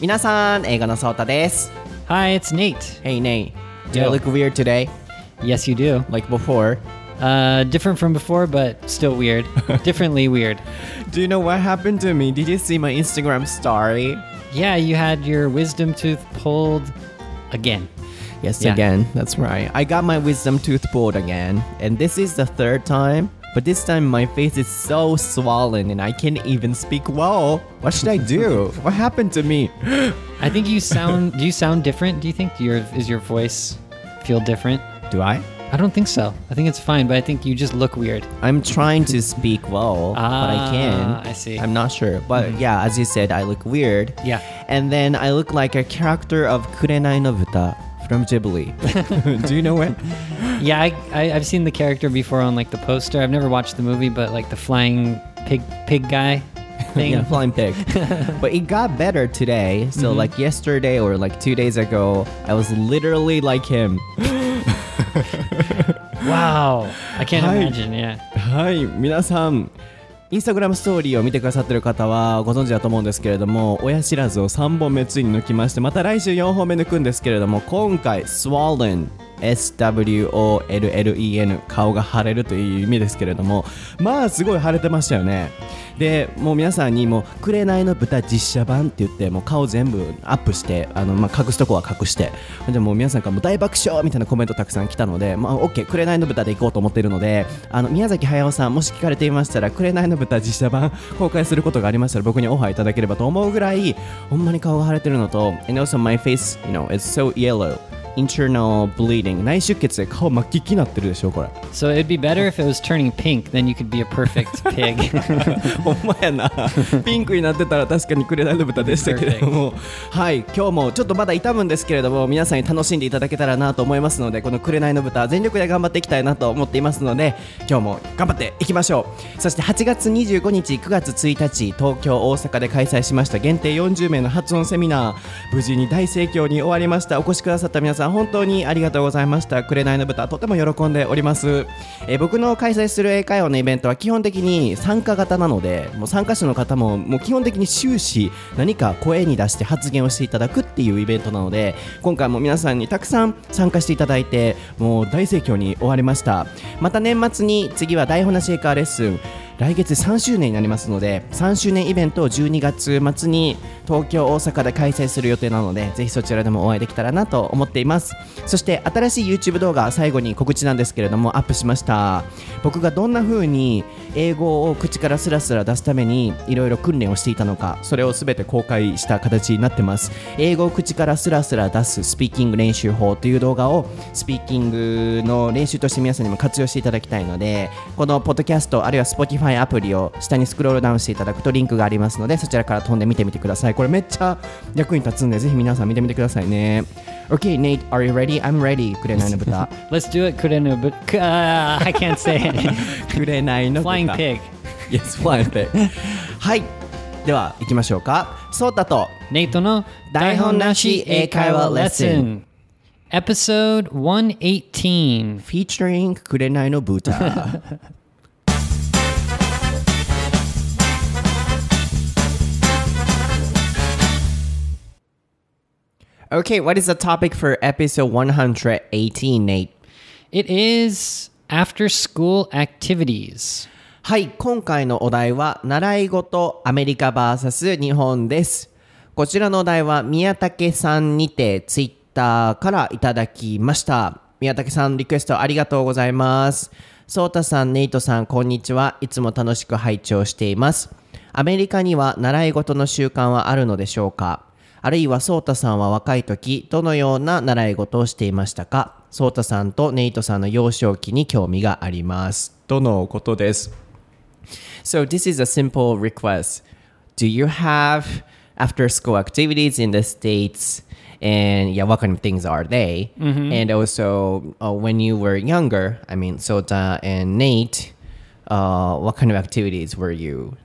皆さん、英語のソータです。 Hi, it's Nate. Hey Nate, do I Yo. look weird today? Yes, you do. Like before? Uh, different from before, but still weird. Differently weird. Do you know what happened to me? Did you see my Instagram story? Yeah, you had your wisdom tooth pulled again. Yes, Yeah. again. That's right. I got my wisdom tooth pulled again, and this is the third time. but this time my face is so swollen and I can't even speak well. What should I do? what happened to me? I think you sound. do you sound different? Do you think your is your voice feel different? Do I? I don't think so. I think it's fine, but I think you just look weird. I'm trying to speak well, but I can. Ah, I see. I'm not sure. But yeah, as you said, I look weird. Yeah. And then I look like a character of Kurenai no Buta from Ghibli. Do you know it? Yeah, I, I I've seen the character before on like the poster. I've never watched the movie, but like the flying pig pig guy thing. Yeah, flying pig. but it got better today. So like yesterday or like two days ago, I was literally like him. Wow, I can't Hi. imagine. Yeah. はい、皆さん。 インスタグラムストーリーを見てくださってる方はご存知だと思うんですけれども親知らずを3本目ついに抜きましてまた来週4本目抜くんですけれども今回 swollen SWOLLEN 顔が腫れるという意味ですけれどもまあすごい腫れてましたよね。でもう皆さんにも「紅の豚実写版」って言ってもう顔全部アップしてあの、まあ、隠すとこは隠してでもう皆さんからも大爆笑みたいなコメントたくさん来たので、まあ、OK 紅の豚で行こうと思っているのであの宮崎駿さんもし聞かれていましたら紅の豚実写版公開することがありましたら僕にオファーいただければと思うぐらいほんまに顔が腫れてるのと and also my face you know is so yellow. Internal bleeding. 内出血で顔真っ黄になってるでしょこれ。So it'd be better if it was turning pink. Then you could be a perfect pig. ほんまやな。ピンクになってたら確かに紅の豚でしたけれど。もはい今日もちょっとまだ痛むんですけれども皆さんに楽しんでいただけたらなと思いますのでこの紅の豚全力で頑張っていきたいなと思っていますので今日も頑張っていきましょう。そして8月25日9月1日東京大阪で開催しました限定40名の発音セミナー。無事に大盛況に終わりました。お越しくださった皆さん本当にありがとうございました。紅の豚とても喜んでおります、えー僕の開催する英会話のイベントは基本的に参加型なのでもう参加者の方ももう基本的に終始何か声に出して発言をしていただくっていうイベントなので今回も皆さんにたくさん参加していただいてもう大盛況に終わりました。また年末に次は台本なし英会話レッスン。来月3周年になりますので3周年イベントを12月末に東京大阪で開催する予定なのでぜひそちらでもお会いできたらなと思っています。そして新しい YouTube 動画最後に告知なんですけれどもアップしました。僕がどんな風に英語を口からスラスラ出すためにいろいろ訓練をしていたのかそれを全て公開した形になってます。英語を口からスラスラ出すスピーキング練習法という動画をスピーキングの練習として皆さんにも活用していただきたいのでこのポッドキャストあるいは Spotify アプリを下にスクロールダウンしていただくとリンクがありますのでそちらから飛んで見てみてください。これめっちゃ役に立つんでぜひ皆さん見てみてくださいね。OK Nate are you ready? I'm ready くれないの豚 Let's do it. Kurenu, but uh, I can't say it. くれないの豚 Flying pig. Yes flying pig はいでは行きましょうかソータと Nate no 台本なし英会話 lesson. Episode 118. featuring くれないの豚 Okay, what is the topic for episode 118, Nate? It is after school activities. はい、今回のお題は、習い事アメリカ VS 日本です。こちらのお題は、宮武さんにてツイッターからいただきました。宮武さん、リクエストありがとうございます。ソータさん、ネイトさん、こんにちは。いつも楽しく拝聴しています。アメリカには習い事の習慣はあるのでしょうか？あるいはソータさんは若い時どのような習い事をしていましたかソータさんとネイトさんの幼少期に興味があります。とのことです。So this is a simple request. Do you have after school activities in the States? And yeah, what kind of things are they? And also, uh, when you were younger, I mean, Sota and Nate, uh, what kind of activities were you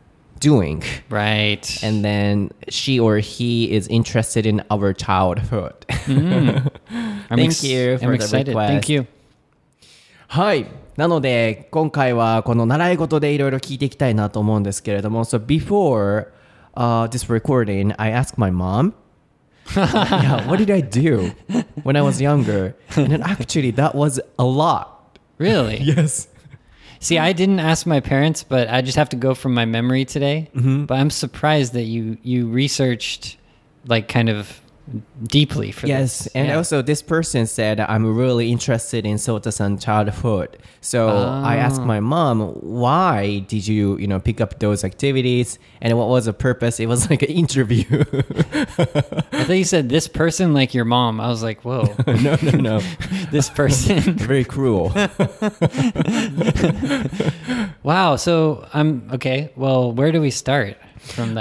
doing? Right. And then she or he is interested in our childhood. I'm Thank ex- you for I'm the excited. request. Thank you. はい。なので、今回はこの習い事でいろいろ聞いていきたいなと思うんですけれども、So before、uh, this recording, I asked my mom yeah, what did I do when I was younger? And then actually, that was a lot. Really? Yes. See, I didn't ask my parents, but I just have to go from my memory today. Mm-hmm. But I'm surprised that you you researched like kind of deeply for Yes, this. and Yeah. also this person said I'm really interested in Sota-san childhood. So I asked Ah. my mom, why did you, you know, pick up those activities and what was the purpose? It was like an interview. I thought you said this person like your mom. I was like, whoa, no, no, no. this person. Very cruel. wow. So I'm okay. Well, where do we start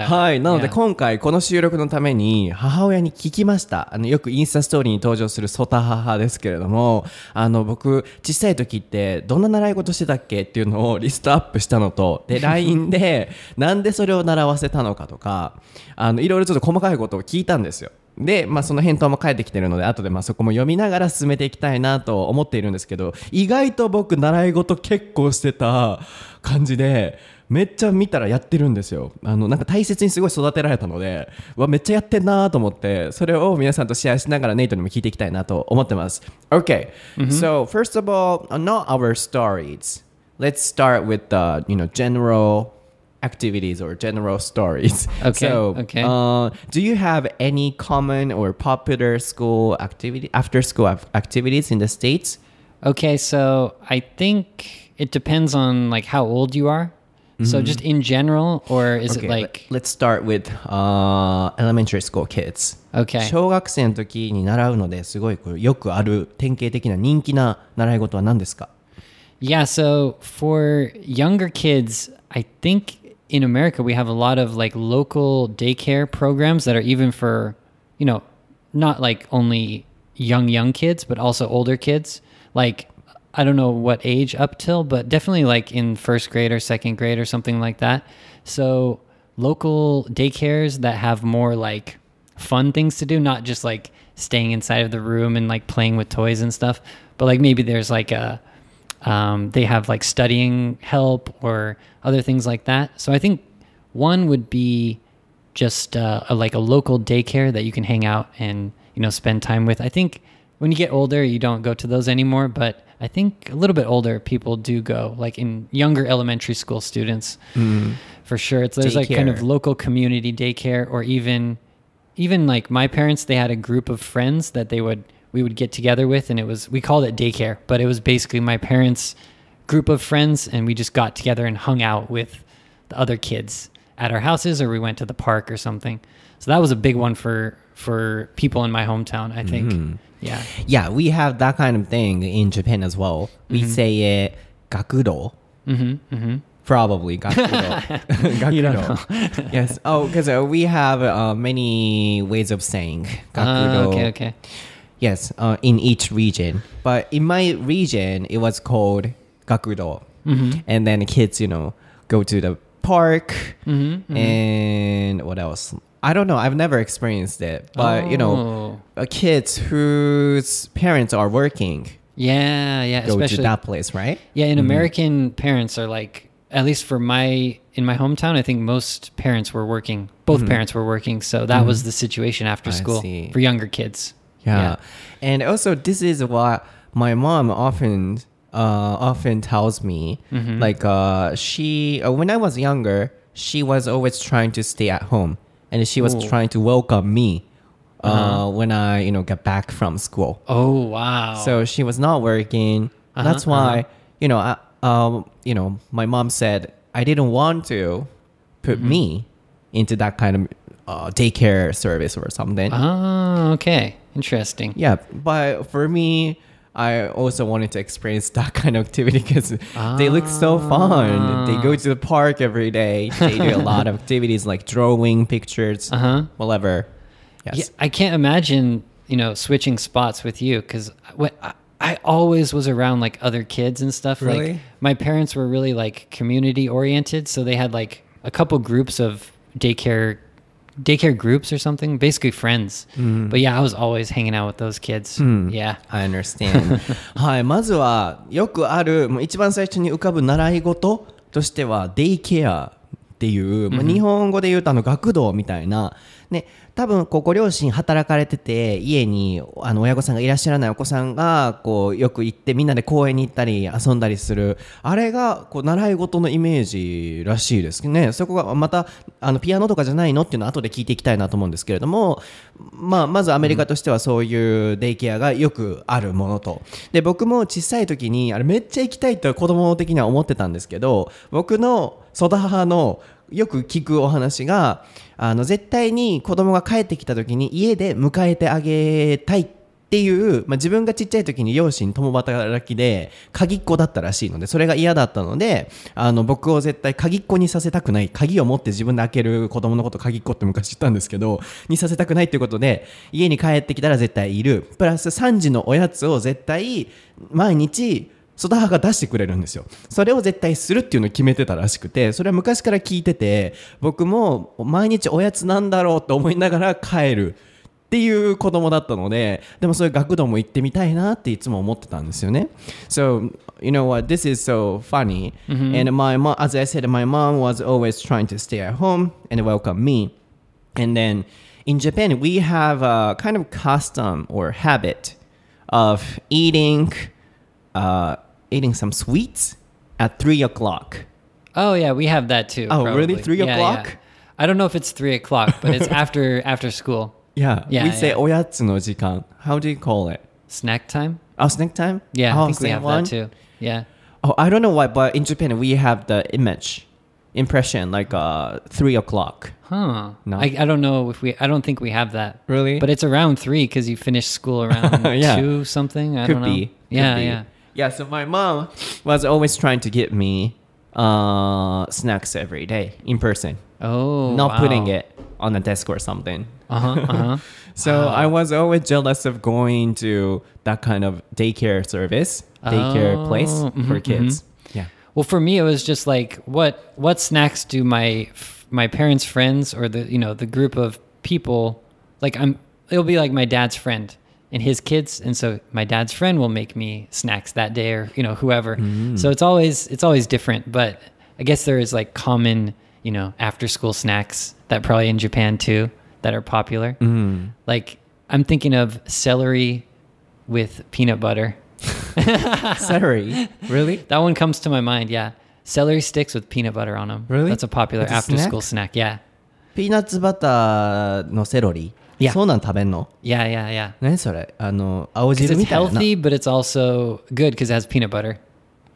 はい。なので.今回この収録のために母親に聞きました。あの、よくインスタストーリーに登場するソタ母ですけれども、あの、僕、小さい時ってどんな習い事してたっけっていうのをリストアップしたのと、で、LINE で なんでそれを習わせたのかとか、あの、いろいろちょっと細かいことを聞いたんですよ。で、まあ、その返答も返ってきてるので、後でまあそこも読みながら進めていきたいなと思っているんですけど、意外と僕、習い事結構してた感じで、めっちゃ見たらやってるんですよ。あの、なんか大切にすごい育てられたので、うわ、めっちゃやってんなと思って、それを皆さんとシェアしながらネイトにも聞いていきたいなと思ってます。Okay, so first of all, uh, not our stories. Let's start with the, you know, general activities or general stories. Okay, So, okay. Uh, do you have any common or popular school activity, after school ac- activities in the States? Okay, so I think it depends on like how old you are. So just in general, or is Okay, it like let, us start with uh, elementary school kids. okay? 小学生の時に習うのですごいこれよくある典型的な人気な習い事は何ですか Yeah, so for younger kids, I think in America we have a lot of like local daycare programs that are even for, you know, not like only young young kids, but also older kids. Like I don't know what age up till, but definitely like in first grade or second grade or something like that. So local daycares that have more like fun things to do, not just like staying inside of the room and like playing with toys and stuff, but like maybe there's like a um, they have like studying help or other things like that. So I think one would be just uh, a, like a local daycare that you can hang out and you know spend time with. I think when you get older, you don't go to those anymore, but I think a little bit older people do go, like in younger elementary school students, mm. for sure. It's there's like kind of local community daycare, or even even like my parents, they had a group of friends that they would we would get together with, and it was we called it daycare, but it was basically my parents' group of friends, and we just got together and hung out with the other kids at our houses, or we went to the park or something. So that was a big one for for people in my hometown. I think. Mm-hmm. Yeah. Yeah, we have that kind of thing in Japan as well. We mm-hmm. say it gakudo. Mm-hmm. Mm-hmm. Probably gakudo. gakudo. yes. Oh, because uh, we have uh, many ways of saying gakudo. Uh, okay, okay. Yes, uh, in each region. But in my region, it was called gakudo. And then kids, you know, go to the park and what else? I don't know. I've never experienced it. But, you know, Oh. uh, kids whose parents are working Yeah. Yeah. go to that place, right? Yeah, and American parents are like at least for my in my hometown, I think most parents were working. Both parents were working, so that was the situation after school for younger kids. Yeah. And also, this is what my mom often uh, often tells me. Mm-hmm. Like, uh, she, uh, when I was younger, she was always trying to stay at home and she was Ooh. trying to welcome me uh, when I, you know, get back from school. Oh wow! So she was not working. Uh-huh, That's why, you know, I, um, you know, my mom said I didn't want to put Mm-hmm. me into that kind of uh, daycare service or something. oh, okay, interesting. Yeah, but for me, I also wanted to experience that kind of activity because they look so fun. They go to the park every day. They do a lot of activities like drawing pictures, Uh-huh. whatever. Yeah, I can't imagine you know switching spots with you because I, I always was around like other kids and stuff. Really? Like my parents were really like community oriented, so they had like a couple groups of daycare daycare groups or something, basically friends. But yeah, I was always hanging out with those kids. Yeah. I understand. はい、まずはよくあるもう一番最初に浮かぶ習い事としてはデイケアっていう、まあ、日本語で言うとあの学童みたいなね、多分こうご両親働かれてて家にあの親御さんがいらっしゃらないお子さんがこうよく行ってみんなで公園に行ったり遊んだりする。あれがこう習い事のイメージらしいですね。そこがまたあのピアノとかじゃないのっていうのは後で聞いていきたいなと思うんですけれども、まあ、まずアメリカとしてはそういうデイケアがよくあるものと。で僕も小さい時にあれめっちゃ行きたいと子供的には思ってたんですけど僕の育母のよく聞くお話があの絶対に子供が帰ってきた時に家で迎えてあげたいっていう、まあ、自分がちっちゃい時に両親共働きで鍵っ子だったらしいのでそれが嫌だったのであの僕を絶対鍵っ子にさせたくない鍵を持って自分で開ける子供のこと鍵っ子って昔言ったんですけどにさせたくないっていうことで家に帰ってきたら絶対いる。プラス3時のおやつを絶対毎日育母が出してくれるんですよそれを絶対するっていうのを決めてたらしくてそれは昔から聞いてて僕も毎日おやつなんだろうと思いながら帰るっていう子供だったのででもそういう学童も行ってみたいなっていつも思ってたんですよね So you know what this is so funny and my mom as I said my mom was always trying to stay at home and welcome me and then in Japan we have a kind of custom or habit of eating uh, eating some sweets at three o'clock. Oh yeah, we have that too. Oh probably. really? Three yeah, o'clock? Yeah. I don't know if it's three o'clock, but it's after after school. Yeah. Yeah. We yeah. say oyatsu no jikan. How do you call it? Snack time. Oh, snack time. Yeah, oh, I think we have one? that too. Yeah. Oh, I don't know why, but in Japan we have the image impression like uh three o'clock huh no I, I don't know if we i don't think we have that really but it's around three because you finish school around yeah. two something i Could don't know be. yeah yeah yeah, so my mom was always trying to get me uh, snacks every day in person. Oh, not putting it on a desk or something. Uh huh. Uh huh. So I was always jealous of going to that kind of daycare service, daycare Oh, place mhm, for kids. Yeah. Well, for me, it was just like what what snacks do my my parents' friends or the you know the group of people like I'm it'll be like my dad's friend and his kids, and so my dad's friend will make me snacks that day or you know whoever. So it's always it's always different, but I guess there is like common you know after school snacks that probably in Japan too that are popular. Like I'm thinking of celery with peanut butter. Celery? really? That one comes to my mind. Yeah, celery sticks with peanut butter on them. Really? That's a popular It's a after snack? school snack. Yeah, ピーナッツバターのセロリ Yeah. そうなん食べんの yeah, yeah, yeah. 何それあの、青 Because 汁 it's みたいな。 healthy, but it's also good because it has peanut butter.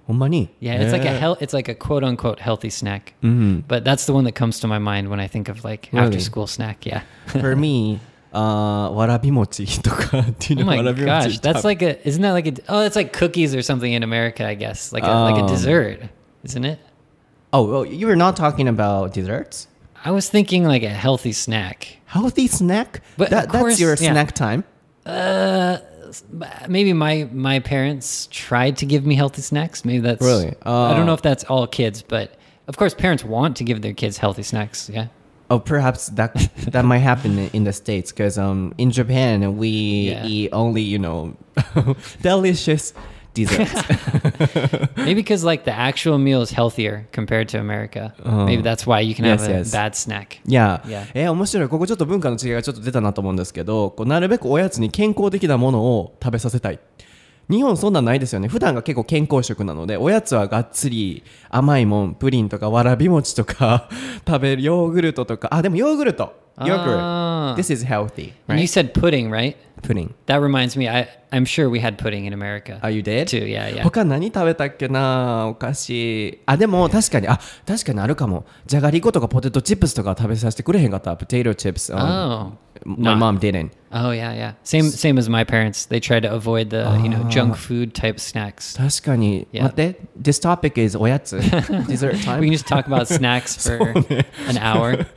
ほんまに Yeah, it's like a へー hel- it's like a quote unquote healthy snack. Mhm. But that's the one that comes to my mind when I think of like Really? after school snack. Yeah. For me, あーわらび餅とかっていう Oh の my わらび餅 gosh, that's like a isn't that like a oh it's like cookies or something in America I guess like a, like a Oh. dessert, isn't it? Oh, oh, you were not talking about desserts? I was thinking like a healthy snack. Healthy snack? But that, of that's your yeah. snack time? Uh, maybe my my parents tried to give me healthy snacks. Maybe that's Really? I don't Uh, know if that's all kids, but of course, parents want to give their kids healthy snacks. Yeah. Oh, perhaps that that might happen in- in the states because um in Japan we Yeah. eat only you know delicious desserts. Maybe because like the actual meal is healthier compared to America. Maybe that's why you can have Yes, a yes. bad snack. いや Yeah. えー面白いここちょっと文化の違いがちょっと出たなと思うんですけどこうなるべくおやつに健康的なものを食べさせたい日本そんなんないですよね普段が結構健康食なのでおやつはがっつり甘いもんプリンとかわらび餅とか食べるヨーグルトとかあでもヨーグルトヨーグルトあー This is healthy And you right? said pudding, right? pudding That reminds me. I I'm sure we had pudding in America. Are you dead? Too. Yeah, yeah. 他何食べたっけなお菓子あでも確かにあ確かにあるかもじゃがりことかポテトチップスとか食べさせてくれへんかったポテトチップス、um, Oh. my Nah. mom didn't Oh yeah, yeah. Same same as my parents. They try to avoid the you know Ah. junk food type snacks. 確かに、Yeah. 待って This topic is おやつ Dessert time We can just talk about snacks for an hour.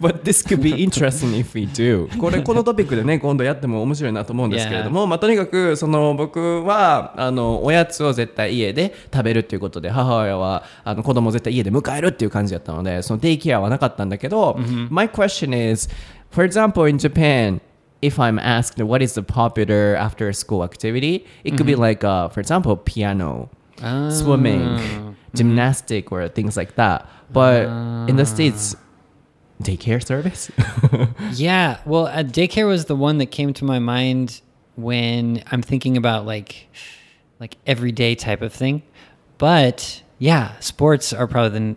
But this could be interesting if we do これこのトピックでね今度やっても面白いなと思うんですけれども、まあ、とにかくその僕はあのおやつを絶対家で食べるっていうことで母親はあの子供を絶対家で迎えるっていう感じだったのでそのデイケアはなかったんだけど、My question is for example in Japan if I'm asked what is the popular after school activity it could be like uh, for example piano swimming, gymnastic, or things like that. But in the States, daycare service? Yeah, well, uh, daycare was the one that came to my mind when I'm thinking about like like everyday type of thing. But yeah, sports are probably the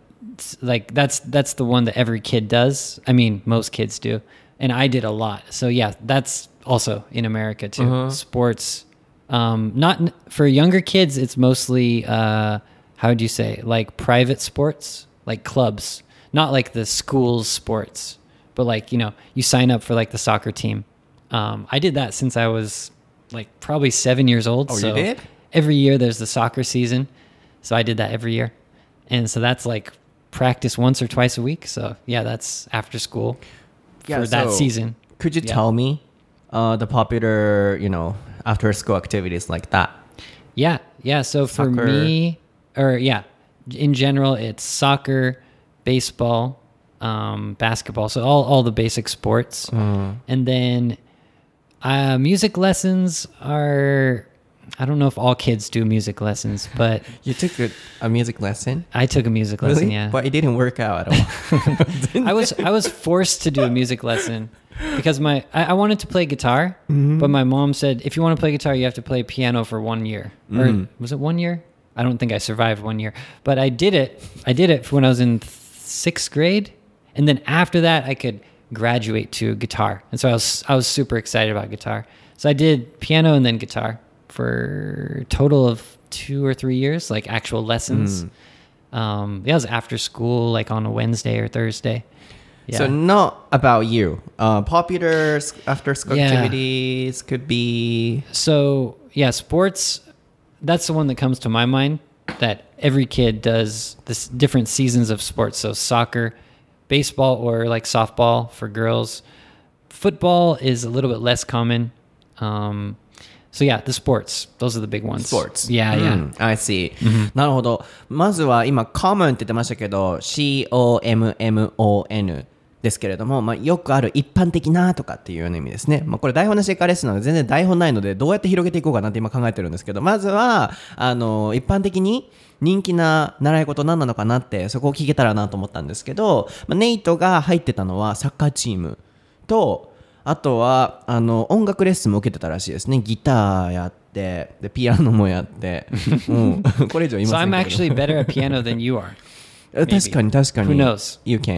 like that's that's the one that every kid does. I mean, most kids do, and I did a lot. So yeah, that's also in America too. Sports, um, not for younger kids. It's mostly uh, how would you say like private sports, like clubs, not like the school's sports, but like you know you sign up for like the soccer team. Um, I did that since I was like probably seven years old. Oh, you did? every year there's the soccer season, so I did that every year, and so that's like practice once or twice a week. So yeah, that's after school Yeah, for that season. Could you Yeah. tell me uh, the popular, you know, after school activities like that? Yeah, yeah. So for me, or yeah, in general, it's soccer, baseball, um, basketball. So all all the basic sports, and then uh, music lessons are. I don't know if all kids do music lessons, but You took a, a music lesson? I took a music lesson. Yeah, But it didn't work out at all. I was I was forced to do a music lesson because my I, I wanted to play guitar, Mm-hmm. but my mom said if you want to play guitar, you have to play piano for one year. Or Mm. was it one year? I don't think I survived one year, but I did it. I did it when I was in th- sixth grade, and then after that, I could graduate to guitar, and so I was I was super excited about guitar. So I did piano and then guitar for a total of two or three years, like actual Mm. lessons. Um, yeah, it was after school, like on a Wednesday or Thursday. Yeah. So not about you. Uh, popular after school Yeah. activities could be So yeah, sports. That's the one that comes to my mind. That every kid does this different seasons of sports. So soccer, baseball, or like softball for girls. Football is a little bit less common. Um, so yeah, the sports. Those are the big ones. sports. Yeah, yeah. うん I see、なるほど。まずは今 common って言ってましたけど C-O-M-M-O-N ですけれども、まあ、よくある一般的なとかっていうような意味ですね。まあ、これ台本なしでカレッスンなので全然台本ないのでどうやって広げていこうかなって今考えてるんですけど、まずはあの一般的に人気な習い事何なのかなってそこを聞けたらなと思ったんですけど、まあ、ネイトが入ってたのはサッカーチームとあとはあの音楽レッスンも受けてたらしいですね。ギターやってでピアノもやって、うん、これ以上言い So ません I'm けど。Actually better at piano than you are. え確かに確かに。Who knows? You can.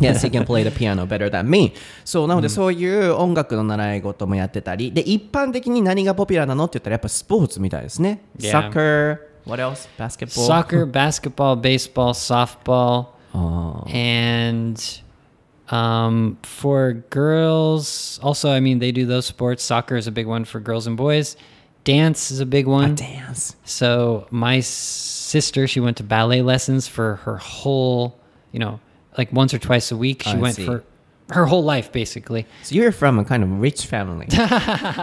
Yes, you can play the piano better than me. そうなのでそういう音楽の習い事もやってたり。で一般的に何がポピュラーなのって言ったらやっぱスポーツみたいですね。Yeah. Soccer What else? Basketball? Soccer, basketball, baseball, softball. あ and um, for girls also i mean they do those sports. Soccer is a big one for girls and boys. Dance is a big ー one Dance? So my sister she went to ballet lessons for her whole you know like once or twice a week. She went for her whole life basically So you're from a kind of rich family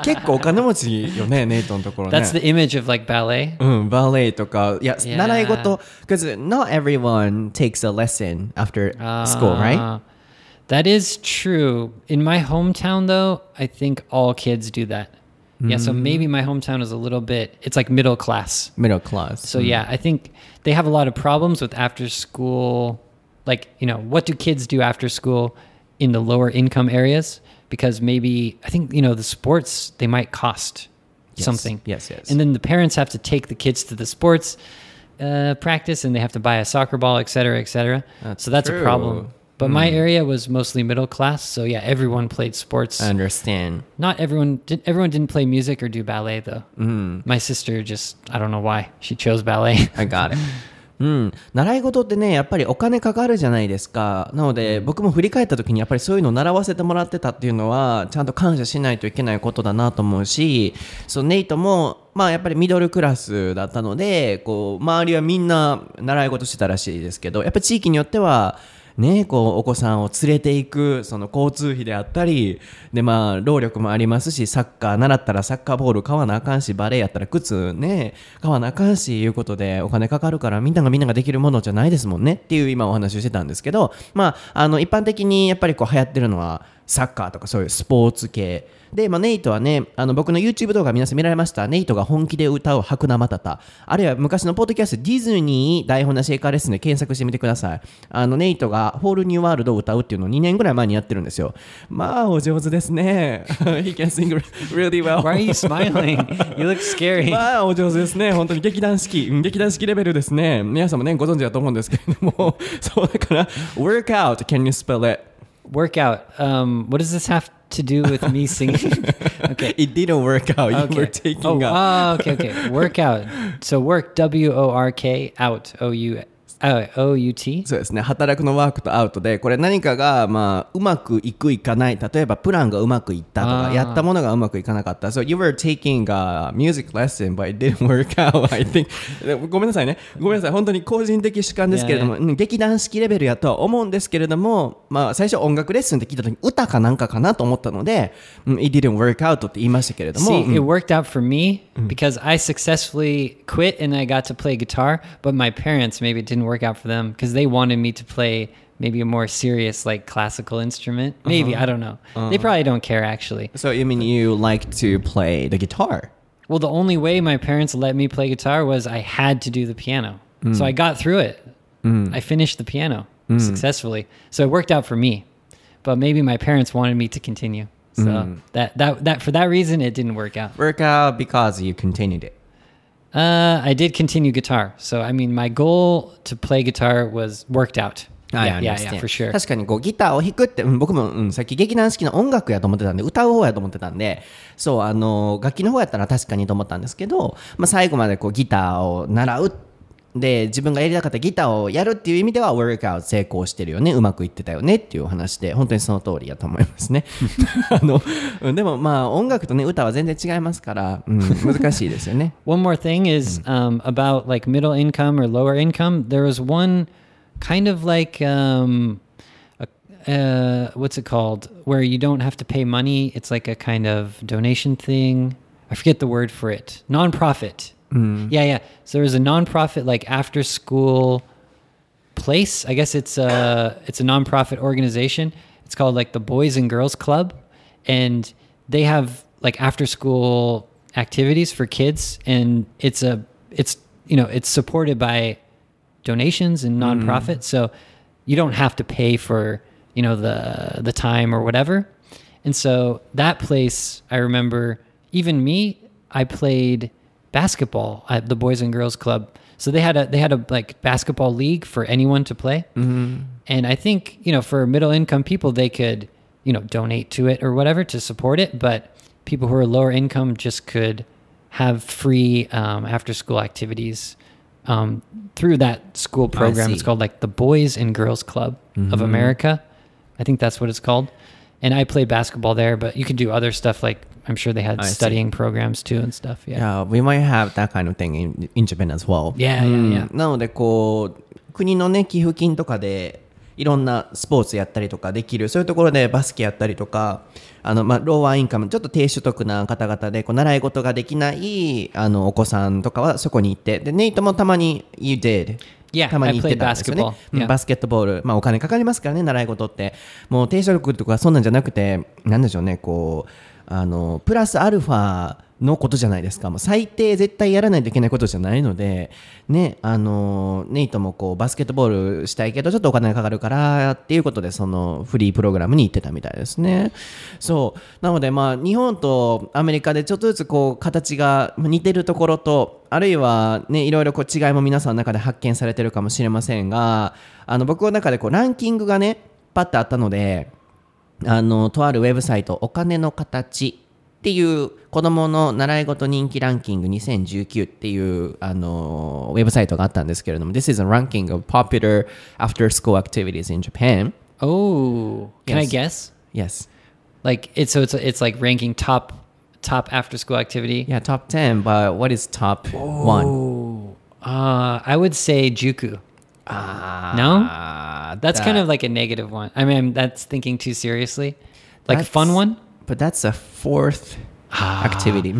結構お金持ちよねネイトのところね that's the image of like ballet うん、バレエとか、いや、 Yeah. 習い事、because not everyone takes a lesson after school, right? Uh, That is true. In my hometown, though, I think all kids do that. Yeah, so maybe my hometown is a little bit, it's like middle class. Middle class. So yeah, I think they have a lot of problems with after school. Like, you know, what do kids do after school In the lower income areas? Because maybe, I think, you know, the sports, they might cost Yes. something. Yes, yes. And then the parents have to take the kids to the sports uh, practice and they have to buy a soccer ball, et cetera, et cetera. That's so that's true. a problem. But my area was mostly middle class. So yeah, everyone played sports. I understand. Not everyone did. Everyone didn't play music or do ballet though. My sister just I don't know why she chose ballet. I got it. うん、習い事ってねやっぱりお金かかるじゃないですか。なので僕も振り返った時にやっぱりそういうのを習わせてもらってたっていうのはちゃんと感謝しないといけないことだなと思うしそうネイトもまあやっぱりミドルクラスだったのでこう周りはみんな習い事してたらしいですけどやっぱり地域によってはね、こうお子さんを連れていくその交通費であったりで、まあ、労力もありますしサッカー習ったらサッカーボール買わなあかんしバレエやったら靴ね買わなあかんしいうことでお金かかるからみんながみんなができるものじゃないですもんねっていう今お話をしてたんですけど、まあ、あの一般的にやっぱりこう流行ってるのはサッカーとかそういうスポーツ系。で、まあ、ネイトはねあの僕の YouTube 動画皆さん見られました。ネイトが本気で歌う白生たたあるいは昔のポッドキャストディズニー台本なしエカーレッスンで検索してみてください。あのネイトがホールニューワールドを歌うっていうのを2年ぐらい前にやってるんですよ。まあお上手ですね。He can sing really well. Why are you smiling? you look scary. まあお上手ですね。本当に劇団四季。うん劇団四季レベルですね。皆さんもねご存知だと思うんですけれども。そうだから workout can you spell it? Workout. Um, what does this have to do with me singing? okay. It didn't work out. You Okay. were taking oh, a ah, okay, okay. Workout. So work W O R K out O U uh, O U T. そうですね働くのワークとアウトでこれ何かが、まあ、うまくいくいかない例えばプランがうまくいったとかやったものがうまくいかなかった So you were taking a music lesson but it didn't work out I think ごめんなさいねごめんなさい本当に個人的主観ですけれども、うん劇団四季レベルやとは思うんですけれども、まあ、最初音楽レッスンって聞いた時歌かなんかかなと思ったので、うん It didn't work out って言いましたけれども、See, うん it worked out for me because I successfully quit and I got to play guitar, but my parents maybe it didn't work out for them because they wanted me to play maybe a more serious like classical instrument. Maybe, uh-huh. I don't know. They uh-huh. probably don't care actually. So you mean you like to play the guitar? Well, the only way my parents let me play guitar was I had to do the piano. Mm. So I got through it. Mm. I finished the piano mm. successfully. So it worked out for me. But maybe my parents wanted me to continue. So that, that that for that reason it didn't work out. Work out because you continued it. Uh, I did continue guitar. So, I mean, my goal to play guitar was worked out. Yeah, yeah, yeah, yeah, for sure. 確かにこうギターを弾くって、うん、僕も、うん、さっき劇団好きな音楽やと思ってたんで、歌う方やと思ってたんで、そう、あの、楽器の方やったら確かにと思ったんですけど、まあ、最後までこうギターを習うって、で、自分がやりたかったギターをやるっていう意味では、workout 成功してるよね、うまくいってたよねっていうお話で、本当にその通りやと思いますね。あの、うんでもまあ、音楽とね、歌は全然違いますから、うん、難しいですよね。One more thing is um, about like middle income or lower income. There was one kind of like um, uh, what's it called, where you don't have to pay money. It's like a kind of donation thing. I forget the word for it. Nonprofit. Mm. Yeah, yeah. So there was a nonprofit like after school place. I guess it's a it's a nonprofit organization. It's called like the Boys and Girls Club, and they have like after school activities for kids, and it's a it's you know it's supported by donations and mm. nonprofit, so you don't have to pay for you know the the time or whatever. And so that place, I remember even me, I played basketball at the Boys and Girls Club. So they had a they had a like basketball league for anyone to play. Mm-hmm. And I think you know for middle income people they could you know donate to it or whatever to support it, but people who are lower income just could have free um, after school activities um, through that school program. It's called like the Boys and Girls Club of America. I think that's what it's called. And I played basketball there, but you could do other stuff like I'm sure they had I see. studying programs too and stuff. Yeah. Yeah, we might have that kind of thing in, in Japan as well. Yeah, yeah, うん yeah. なのでこう国のね寄付金とかでいろんなスポーツやったりとかできるそういうところでバスケやったりとかあのまあローワーインカムちょっと低所得な方々でこう習い事ができないあのお子さんとかはそこに行ってでネイトもたまに You did Yeah, たまに行ってたんですよね.バスケットボール、まあ、お金かかりますからね習い事って。もう低所得とかそんなんじゃなくてなんでしょうねこうあのプラスアルファのことじゃないですか。もう最低絶対やらないといけないことじゃないのでねあのネイトもこうバスケットボールしたいけどちょっとお金がかかるからっていうことでそのフリープログラムに行ってたみたいですね。そう。なのでまあ日本とアメリカでちょっとずつこう形が似てるところとあるいはねいろいろこう違いも皆さんの中で発見されてるかもしれませんがあの僕の中でこうランキングがねパッとあったのであのとあるウェブサイトお金の形っていう子供の習い事人気ランキング2019っていうあのウェブサイトがあったんですけれども This is a ranking of popular after school activities in Japan Oh, can I guess? Yes Like it's so it's it's like ranking top top after school activity. Yeah top 10 but what is top 1 Oh, uh, I would say Juku. Uh, no, that's that, kind of like a negative one. I mean, that's thinking too seriously. Like a fun one, but that's a fourth ah. hmm, activity.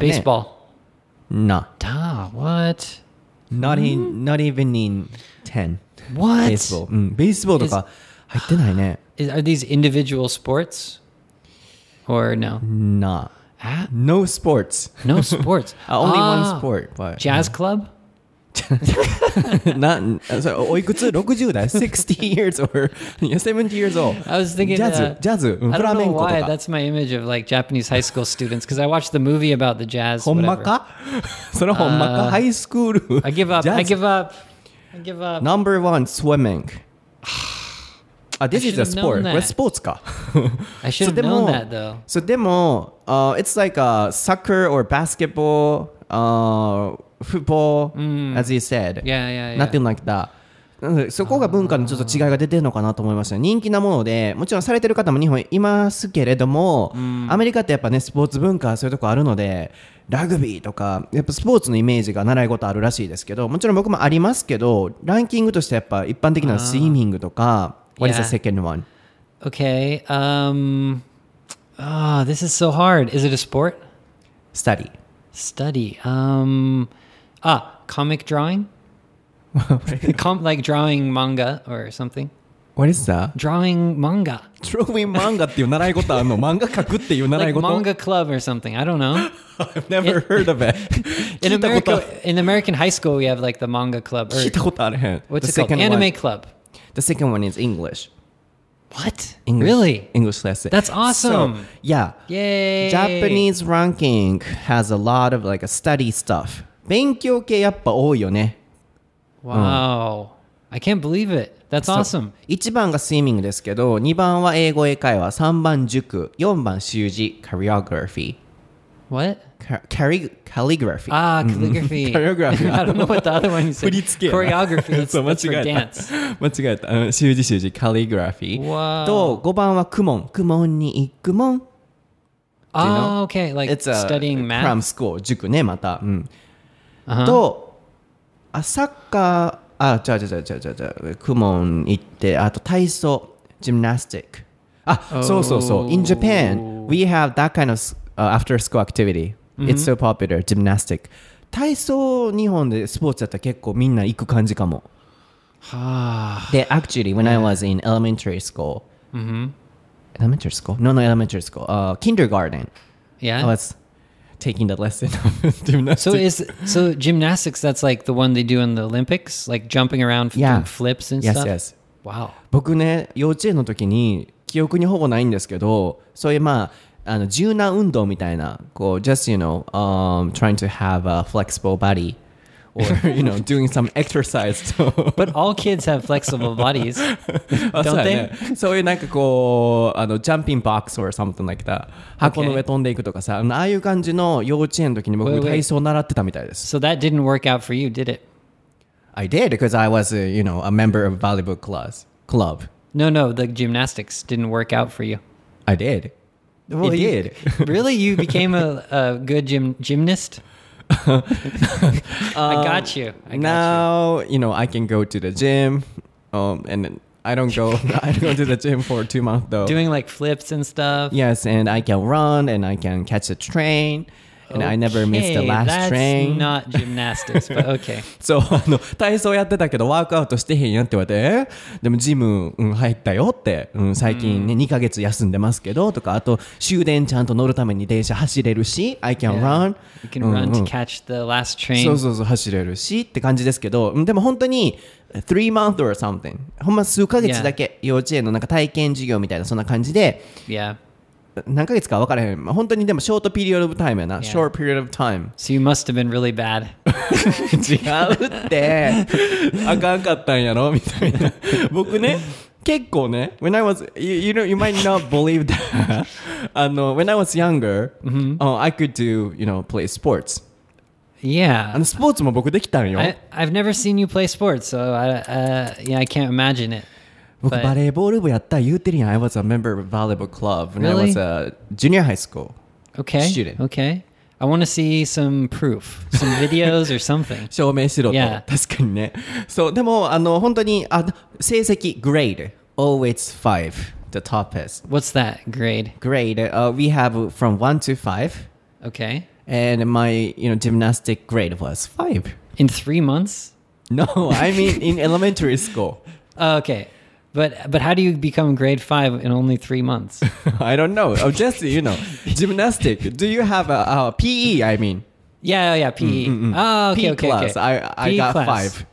Baseball, No. Da, what? Not in, hmm? not even in ten. What? Baseball. Hmm, うん、baseball とか入ってないね。Is, are these individual sports or no? Nah. Ah. No sports. No sports. uh, only ah, one sport. But, jazz club. なそれおいくつ ?60 代 ?60 years or いや70 years old I was thinking ジャズ uh, ジャズうんフ I ラ don't メン know コと why か that's my image of like Japanese high school students because I watched the movie about the jazz. ほんま whatever. かそれほんまかハイスクール I give up. ジャ I ズ give up. I give up. Number one swimming あ This is a should've known sport こ that. れスポーツか I should そう have で known も that though. そうでも、uh, It's like a soccer or basketball、uh, football、as you said Yeah, yeah, yeah. nothing like that そこが文化のちょっと違いが出てるのかなと思いました人気なものでもちろんされてる方も日本いますけれども、アメリカってやっぱねスポーツ文化そういうとこあるのでラグビーとかやっぱスポーツのイメージが習い事あるらしいですけどもちろん僕もありますけどランキングとしてやっぱ一般的なスイミングとか What is the second one? Okay. Um. Ah, this is so hard. Is it a sport? Study Study. Um. Ah, comic drawing. Com- like drawing manga or something. What is that? Drawing manga. Drawing 漫画っていう習い事あんの漫画描くっていう習い Like 事 manga club or something. I don't know. I've never heard of it In 聞いたこと America, in American high school, we have like the manga club. 聞い Or たことあれへん what's The it called? second one- Anime club. The second one is English What? English Really? English lesson That's awesome. so, yeah Yay. Japanese ranking has a lot of like a study stuff 勉強系やっぱ多いよね。Wow!、うん、I can't believe it! 番がスイミングですけど、2番は英語英会話、3番塾、4番習字、ああ、カリグラ。と、5番はクモン。クモンに行くもん。ああ、OK。Like ね、また。Uh-huh. とあサッカーあ違う違う違う違う違う公文行ってあと体操 gymnastic あ、そうそうそう in Japan we have that kind of uh, after school activity it's so popular gymnastic 体操日本でスポーツやったら結構みんな行く感じかも Ah. で actually when I was in elementary school elementary school no no elementary school uh, kindergarten I Yeah. was taking the lesson of gymnastics So is so gymnastics? That's like the one they do in the Olympics, like jumping around, Yeah. doing flips and yes stuff. yes Wow. 僕ね幼稚園の時に記憶にほぼないんですけどそういうまああの柔軟運動みたいなこう just you know、um, trying to have a flexible body or you know doing some exercise But all kids have flexible bodies, あそう don't や they? ねそういうなんかこうあのジャンピングボックス or something like that 箱の上飛んでいくとかさあのああいう感じの幼稚園の時に Wait, 僕 wait. 体操習ってたみたいです So that didn't work out for you, did it? I did because I was a, you know a member of volleyball class club No, no, the gymnastics didn't work out for you. I did Well, it you- did really? You became a, a good gym gymnast? I got you. I got now you know I can go to the gym um and then I don't go I don't go to the gym for two months though. Doing like flips and stuff. yes and I can run and I can catch a train and I never missed the last that's train not gymnastics, but okay. そうあの体操やってたけどワークアウトしてへんやんって言われてえ？でもジム、うん、入ったよって、うん、最近ね、2ヶ月休んでますけどとかあと終電ちゃんと乗るために電車走れるし I can run You can うん run うん to catch the last そう train. そうそう走れるしって感じですけどうんでも本当に3 month or something ほんま数ヶ月だけ幼稚園のなんか体験授業みたいなそんな感じで Yeah. 何ヶ月か分からへんまあ本当にでもショートピリオドオブタイムやな、 Yeah. short period of time So you must have been really bad. 違うってあかんかったんやろみたいな僕ね結構ね when I was you, you know you might not believe that あの when I was younger、uh, I could do you know play sports あ Yeah. のスポーツも僕できたんよ I, I've never seen you play sports, so I, uh, yeah, I can't imagine it. 僕 But- バレーボール部やった言うてるやん I was a member of volleyball club when I Really? was a junior high school Okay. Student. Okay. I want to see some proof, some videos or something. 証明しろと Yeah. 確かにねそうでもあの本当にあ成績 grade always 5 the toppest What's that grade? grade uh, we have from 1 to 5 Okay. and my you know gymnastic grade was 5 In three months? no I mean in elementary school Oh, okay. But but how do you become grade five in only three months? I don't know. Oh, just you know, gymnastic. Do you have a, a PE? I mean, yeah, yeah, PE. Oh, okay, PE okay, class. okay. I I PE got class. five.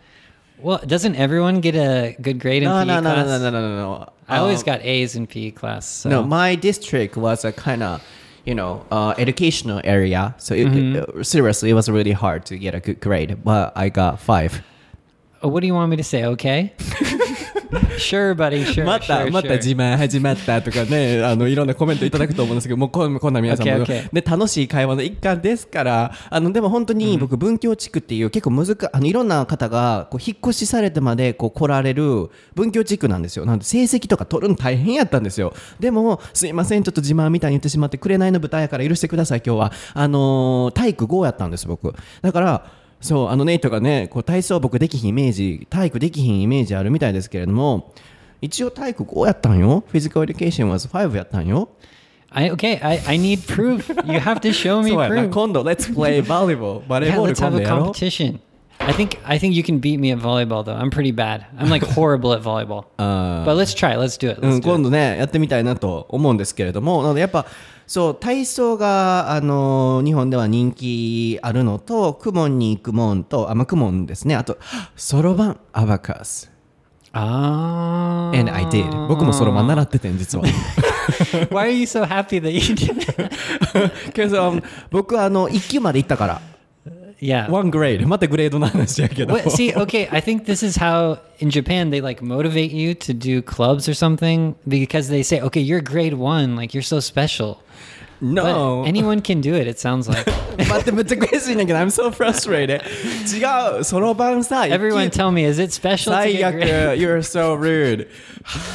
Well, doesn't everyone get a good grade in No, PE no, no, no, no, no, no, no, no. I always Um, got A's in PE class. So. No, my district was a kind of, you know, uh, educational area. So it, Mm-hmm. it- seriously, it was really hard to get a good grade. But I got five. Oh, what do you want me to say? Okay. sure, buddy. Sure. また sure, また.自慢始まったとかね あのいろんなコメントいただくと思うんですけどもうこんな皆さんも、Okay. ね、楽しい会話の一環ですからあのでも本当に僕文教地区っていう結構難かあのいろんな方がこう引っ越しされてまでこう来られる文教地区なんですよなんで成績とか取るの大変やったんですよでもすいませんちょっと自慢みたいに言ってしまって紅の舞台やから許してください今日はあのー体育5やったんです僕だからそうあのネイトがねこう体操僕できひんイメージ体育できひんイメージあるみたいですけれども一応体育5やったんよ。 Physical education は5やったんよ。I okay. I, I need proof. You have to show me proof. 今度、Let's play volleyball。バレー Yeah, ボール let's have a competition. I think I think you can beat me at volleyball though. I'm pretty bad. I'm like horrible at volleyball. あ But let's try. Let's do it. Let's ん、do 今 it. 度ね、やってみたいなと思うんですけれども、なのでやっぱ、そう、体操が、あのー日本では人気あるのと、クモンに行くもんと、あ、まあ、クモンですね。あと、そろばん、アバカス。Ah. And I did. 僕もそろばん習っててん、実は。Why are you so happy that you did? けど、um, 僕はあの、1級まで行ったから。yeah. one grade。またグレードの話やけど。 What, see, okay, I think this is how in Japan they like motivate you to do clubs or something because they say, okay, you're grade one, like you're so special. No. But anyone can do it. It sounds like 待って、めっちゃ悔しいんだけど、I'm so frustrated. 違う、そろばんさ、everyone tell me, is it special 最悪、you're so rude.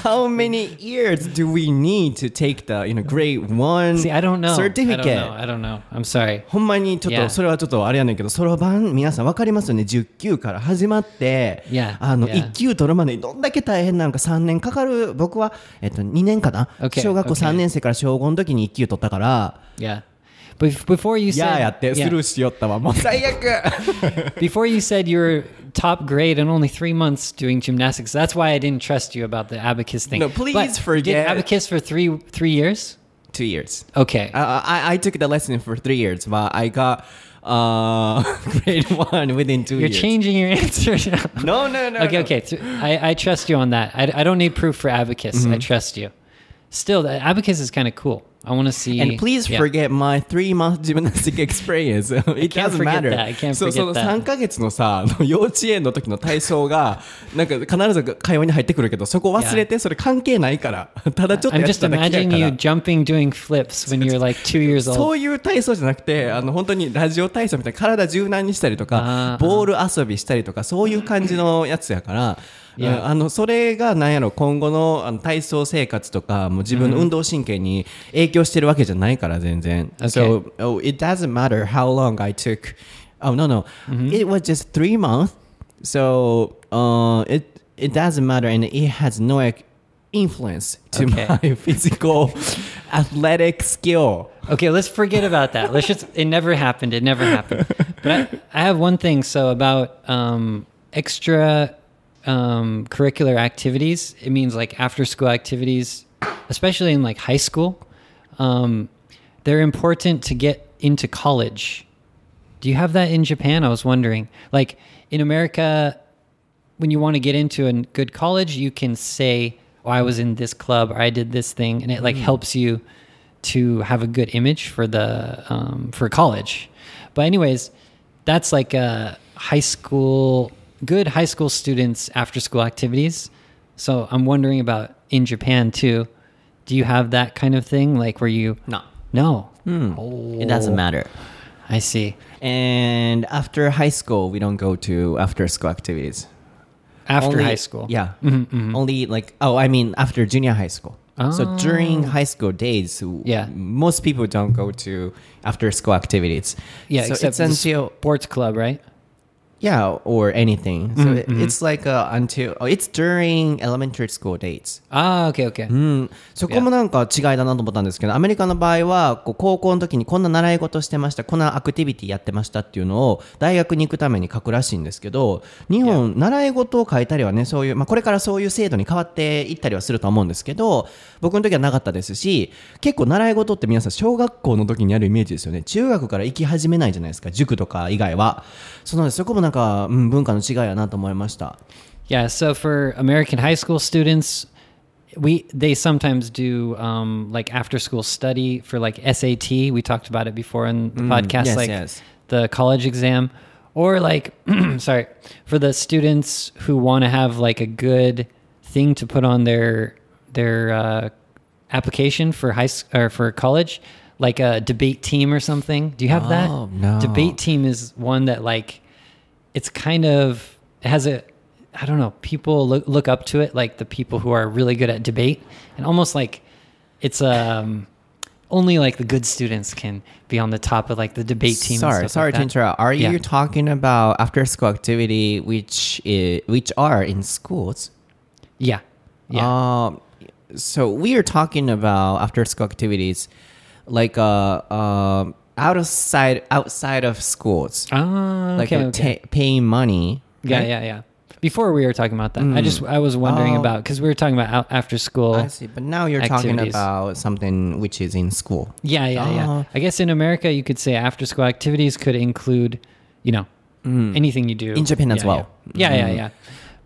How many years do we need to take the, you know, grade one See, I don't know. I don't certificate? know. I don't know. I'm sorry. ほんまにちょっ Yeah. とそれはちょっとあれやねんけどそろばん皆さん分かりますよね10級から始まって、Yeah. あの Yeah. 1級取るまでにどんだけ大変なのか3年かかる僕は、えっと、2年かな、Okay, 小学校 okay. 3年生から小5の時に1級取ったから Yeah. But if- before you いや said やってス yeah, ルーしよったわもう最悪 before you said you were top grade in only three months doing gymnastics, that's why I didn't trust you about the abacus thing. No, please But you forget- Did abacus for three three years? two years Okay. I, I, I took the lesson for three years but I got uh, grade one within 2 You're years changing your answer now. no no no okay, no. okay. Th- I, I trust you on that. I, I don't need proof for abacus. Mm-hmm. I trust you. Still, the abacus is kind of cool. I want to see. And please yeah. forget my three month gymnastic experience. It doesn't matter. that. I can't そう forget その that. 3ヶ月のさ、幼稚園の時の体操が、なんか必ず会話に入ってくるけど、そこ忘れて、それ関係ないから。ただちょっと I'm やって just ただけや imagining か you ら。jumping, doing flips when you're like two years そ old. ういう体操じゃなくて、あの本当にラジオ体操みたいな体柔軟にしたりとあかー、ボール遊びしたりとか、そういう感じのやつやから、いやうんあのそれがなんやろ今後のあの体操生活とかもう自分の運動神経に影響してるわけじゃないから全然。So oh, it doesn't matter how long I took. Oh no no, it was just three months. So uh, it it doesn't matter and it has no influence to my physical athletic skill. Okay, let's forget about that. Let's just, it never happened. It never happened. But I, I have one thing. So, about um, extra um, curricular activities, it means like after school activities, especially in like high school, um, they're important to get into college. Do you have that in Japan? I was wondering. Like in America, when you want to get into a good college, you can say, "Oh, I was in this club or I did this thing," and it like helps you to have a good image for the um, for college. But anyways, that's like a high school, good high school students after school activities. So I'm wondering about in Japan too. Do you have that kind of thing, like where you? No. No. Hmm. It doesn't oh. matter. I see. And after high school, we don't go to after school activities. After Only- high school. Yeah. Mm-hmm, mm-hmm. Only like, oh, I mean, after junior high school. So Oh. during high school days, Yeah. most people don't go to after school activities. Yeah, so except it's the until sports club, right? Yeah, or anything. So it, it's like uh, until oh, it's during elementary school dates. Ah, okay, okay. うん、そこもなんか違いだなと思ったんですけど、アメリカの場合はこう高校の時にこんな習い事してましたこんなアクティビティやってましたっていうのを大学に行くために書くらしいんですけど日本、習い事を書いたりはねそういう、まあ、これからそういう制度に変わっていったりはすると思うんですけど僕の時はなかったですし結構習い事って皆さん小学校の時にやるイメージですよね中学から行き始めないじゃないですか塾とか以外はそのそこもなんか、うん、文化の違いやなと思いました Yeah, so for American high school students, we they sometimes do um, like after school study for like SAT. We talked about it before in the podcast, yes, like yes. the college exam, or like sorry for the students who want to have like a good thing to put on their their uh, application for high s- or for college, like a debate team or something. Do you have that? Oh, no. Debate team is one that like it's kind of it has a I don't know people look look up to it like the people who are really good at debate and almost like it's um only like the good students can be on the top of like the debate team. Sorry, sorry like to interrupt. Are you talking about after school activity which is, which are in schools? Yeah, yeah, Um, so we are talking about after school activities like uh um outside outside of schools. ah, like okay, okay. ta- paying money. yeah, right? yeah, yeah. Before we were talking about that, I just I was wondering Oh. about because we were talking about out after school. I see. But now you're talking about something which is in school. Yeah, yeah, yeah. Oh. I guess in America, you could say after school activities could include, you know, mm. anything you do. In Japan as well. Yeah, yeah, yeah. Mm. yeah.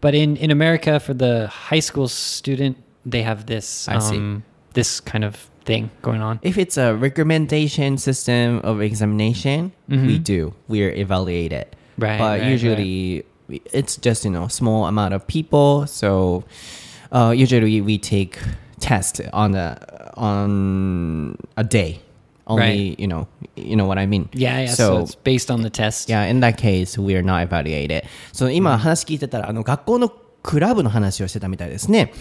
But in, in America, for the high school student, they have this I see. Um, um, this kind of thing going on. If it's a recommendation system of examination, we do. We're evaluated. Mm-hmm. Right, But right, usually it's just, you know, small amount of people. So uh, usually we take test on a on a day. Only, Right. you know, you know what I mean. Yeah, yeah. So, it's based on the test. Yeah, in that case, we are not evaluated. その今話聞いてたら、あの学校の クラブの話をしてたみたいですね。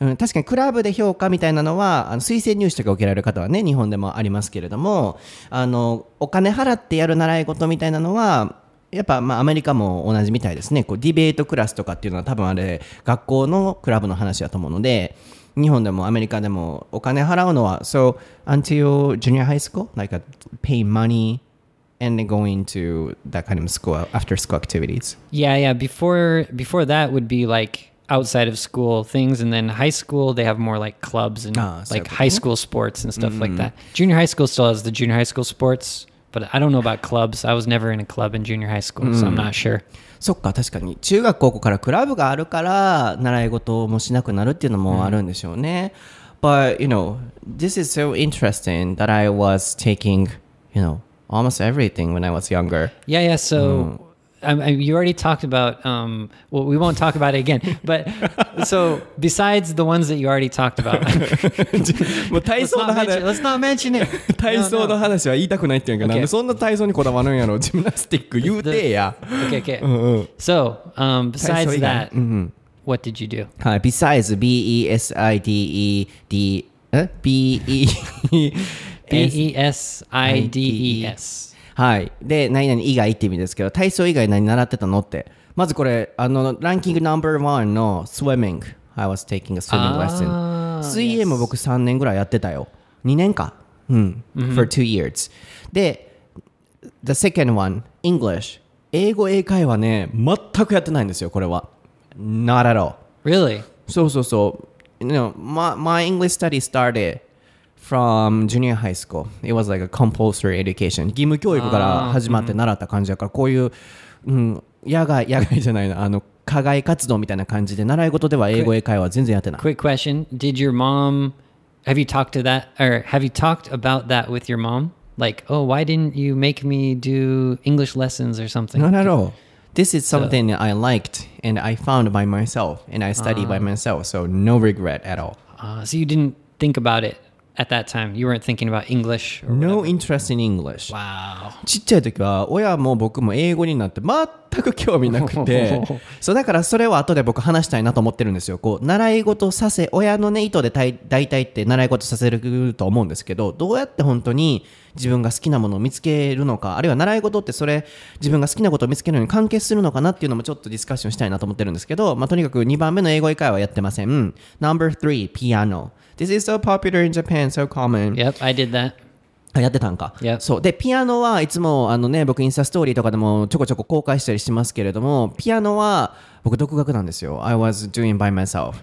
うん、確かにクラブで評価みたいなのは、あの推薦入試とか受けられる方はね、日本でもありますけれども、あの、お金払ってやる習い事みたいなのは、やっぱまあアメリカも同じみたいですね。こうディベートクラスとかっていうのは多分あれ、学校のクラブの話だと思うので、日本でもアメリカでもお金払うのは、so until junior high school, like a pay money and then going to that kind of school after school activities. Yeah, yeah. Before before that would be like outside of school things, and then high school they have more like clubs and Ah, like so- high school sports and stuff like that. Junior high school still has the junior high school sports, but I don't know about clubs. I was never in a club in junior high school, so I'm not sure. そっか確かに中学高校からクラブがあるから習い事もしなくなるっていうのもあるんでしょうね。But you know, this is so interesting that I was taking, you know, almost everything when I was younger. Yeah, yeah. So. I, I, you already talked about. Um, well, we won't talk about it again. But so, besides the ones that you already talked about, もう体 let's not, mention, let's not mention it. 体操 No, の no. 話は言いたくないっていうか、 Okay. なんでそんな体操にこだわるんやろジムナスティック言うてや。 Okay, okay. うんうん。 So, um, 体操 besides 以外 that, うんうん。 what did you do? はい、besides B-E-S-I-D-E-D え B-E B E S I D E S. はい。で、何々以外って意味ですけど、体操以外何習ってたのって。まずこれ、あの、ランキングナンバーワンの swimming。I was taking a swimming あ lesson. ー水泳も僕3年ぐらいやってたよ。2年か。うん。for two years. で、the second one, English。英語英会話ね、全くやってないんですよ、これは。not at all. Really? そうそうそう。You know, my, my English study started from junior high school. It was like a compulsory education. 義務教育から始まって習った感じだから、こういう、うん、野外、野外じゃないな、あの、課外活動みたいな感じで、習い事では英語英会話は全然やってない。 Quick question: Did your mom? Have you talked to that, or have you talked about that with your mom? Like, oh, why didn't you make me do English lessons or something? Not at all. This is something I liked and I found by myself and I studied by myself, so no regret at all. Uh, so you didn't think about it at that time? You weren't thinking about English. Or No interest in English. Wow. ちっちゃい時は親も僕も英語になって全く興味なくて そうだからそれを後で僕話したいなと思ってるんですよこう習い事させ親のね意図で大大体って習い事させると思うんですけどどうやって本当に自分が好きなものを見つけるのかあるいは習い事ってそれ自分が好きなことを見つけるのに関係するのかなっていうのもちょっとディスカッションしたいなと思ってるんですけど、まあ、とにかく2番目の英語以外はやってません Number3 piano This is so popular in Japan, so common. Yep, I did that. あやってたんか。そう。で、ピアノはいつも、あのね、僕インスタストーリーとかでもちょこちょこ公開したりしますけれども、ピアノは僕独学なんですよ。I was doing by myself.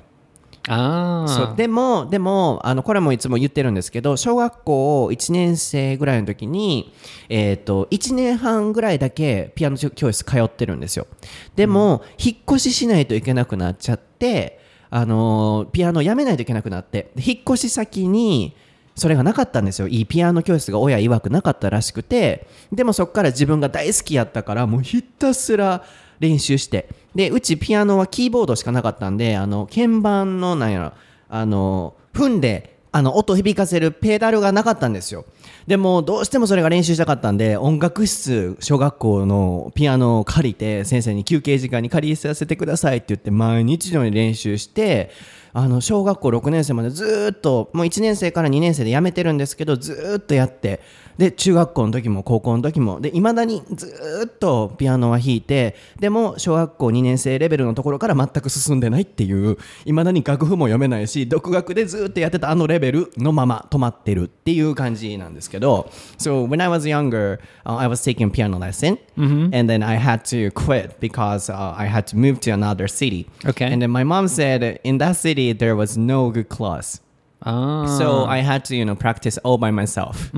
あそうでも、でも、あの、これもいつも言ってるんですけど、小学校1年生ぐらいの時に、えっ、と、1年半ぐらいだけピアノ教室通ってるんですよ。でも、引っ越ししないといけなくなっちゃって、あの、ピアノやめないといけなくなって、引っ越し先に、それがなかったんですよ。いいピアノ教室が親曰くなかったらしくて、でもそこから自分が大好きやったから、もうひたすら練習して。で、うちピアノはキーボードしかなかったんで、あの、鍵盤の、なんやろ、あの、踏んで、あの、音響かせるペダルがなかったんですよ。でも、どうしてもそれが練習したかったんで、音楽室、小学校のピアノを借りて、先生に休憩時間に借りさせてくださいって言って、毎日のように練習して、あの、小学校6年生までずっと、もう1年生から2年生で辞めてるんですけど、ずっとやって、で、中学校の時も高校の時も、で、未だにずーっとピアノは弾いて、でも、小学校2年生レベルのところから全く進んでないっていう、未だに楽譜も読めないし、独学でずーっとやってたあのレベルのまま止まってるっていう感じなんですけど、So, when I was younger, uh, I was taking piano lesson, and then I had to quit because uh, I had to move to another city. Okay. And then my mom said in that city there was no good class. あ So I had to, you know, practice all by myself.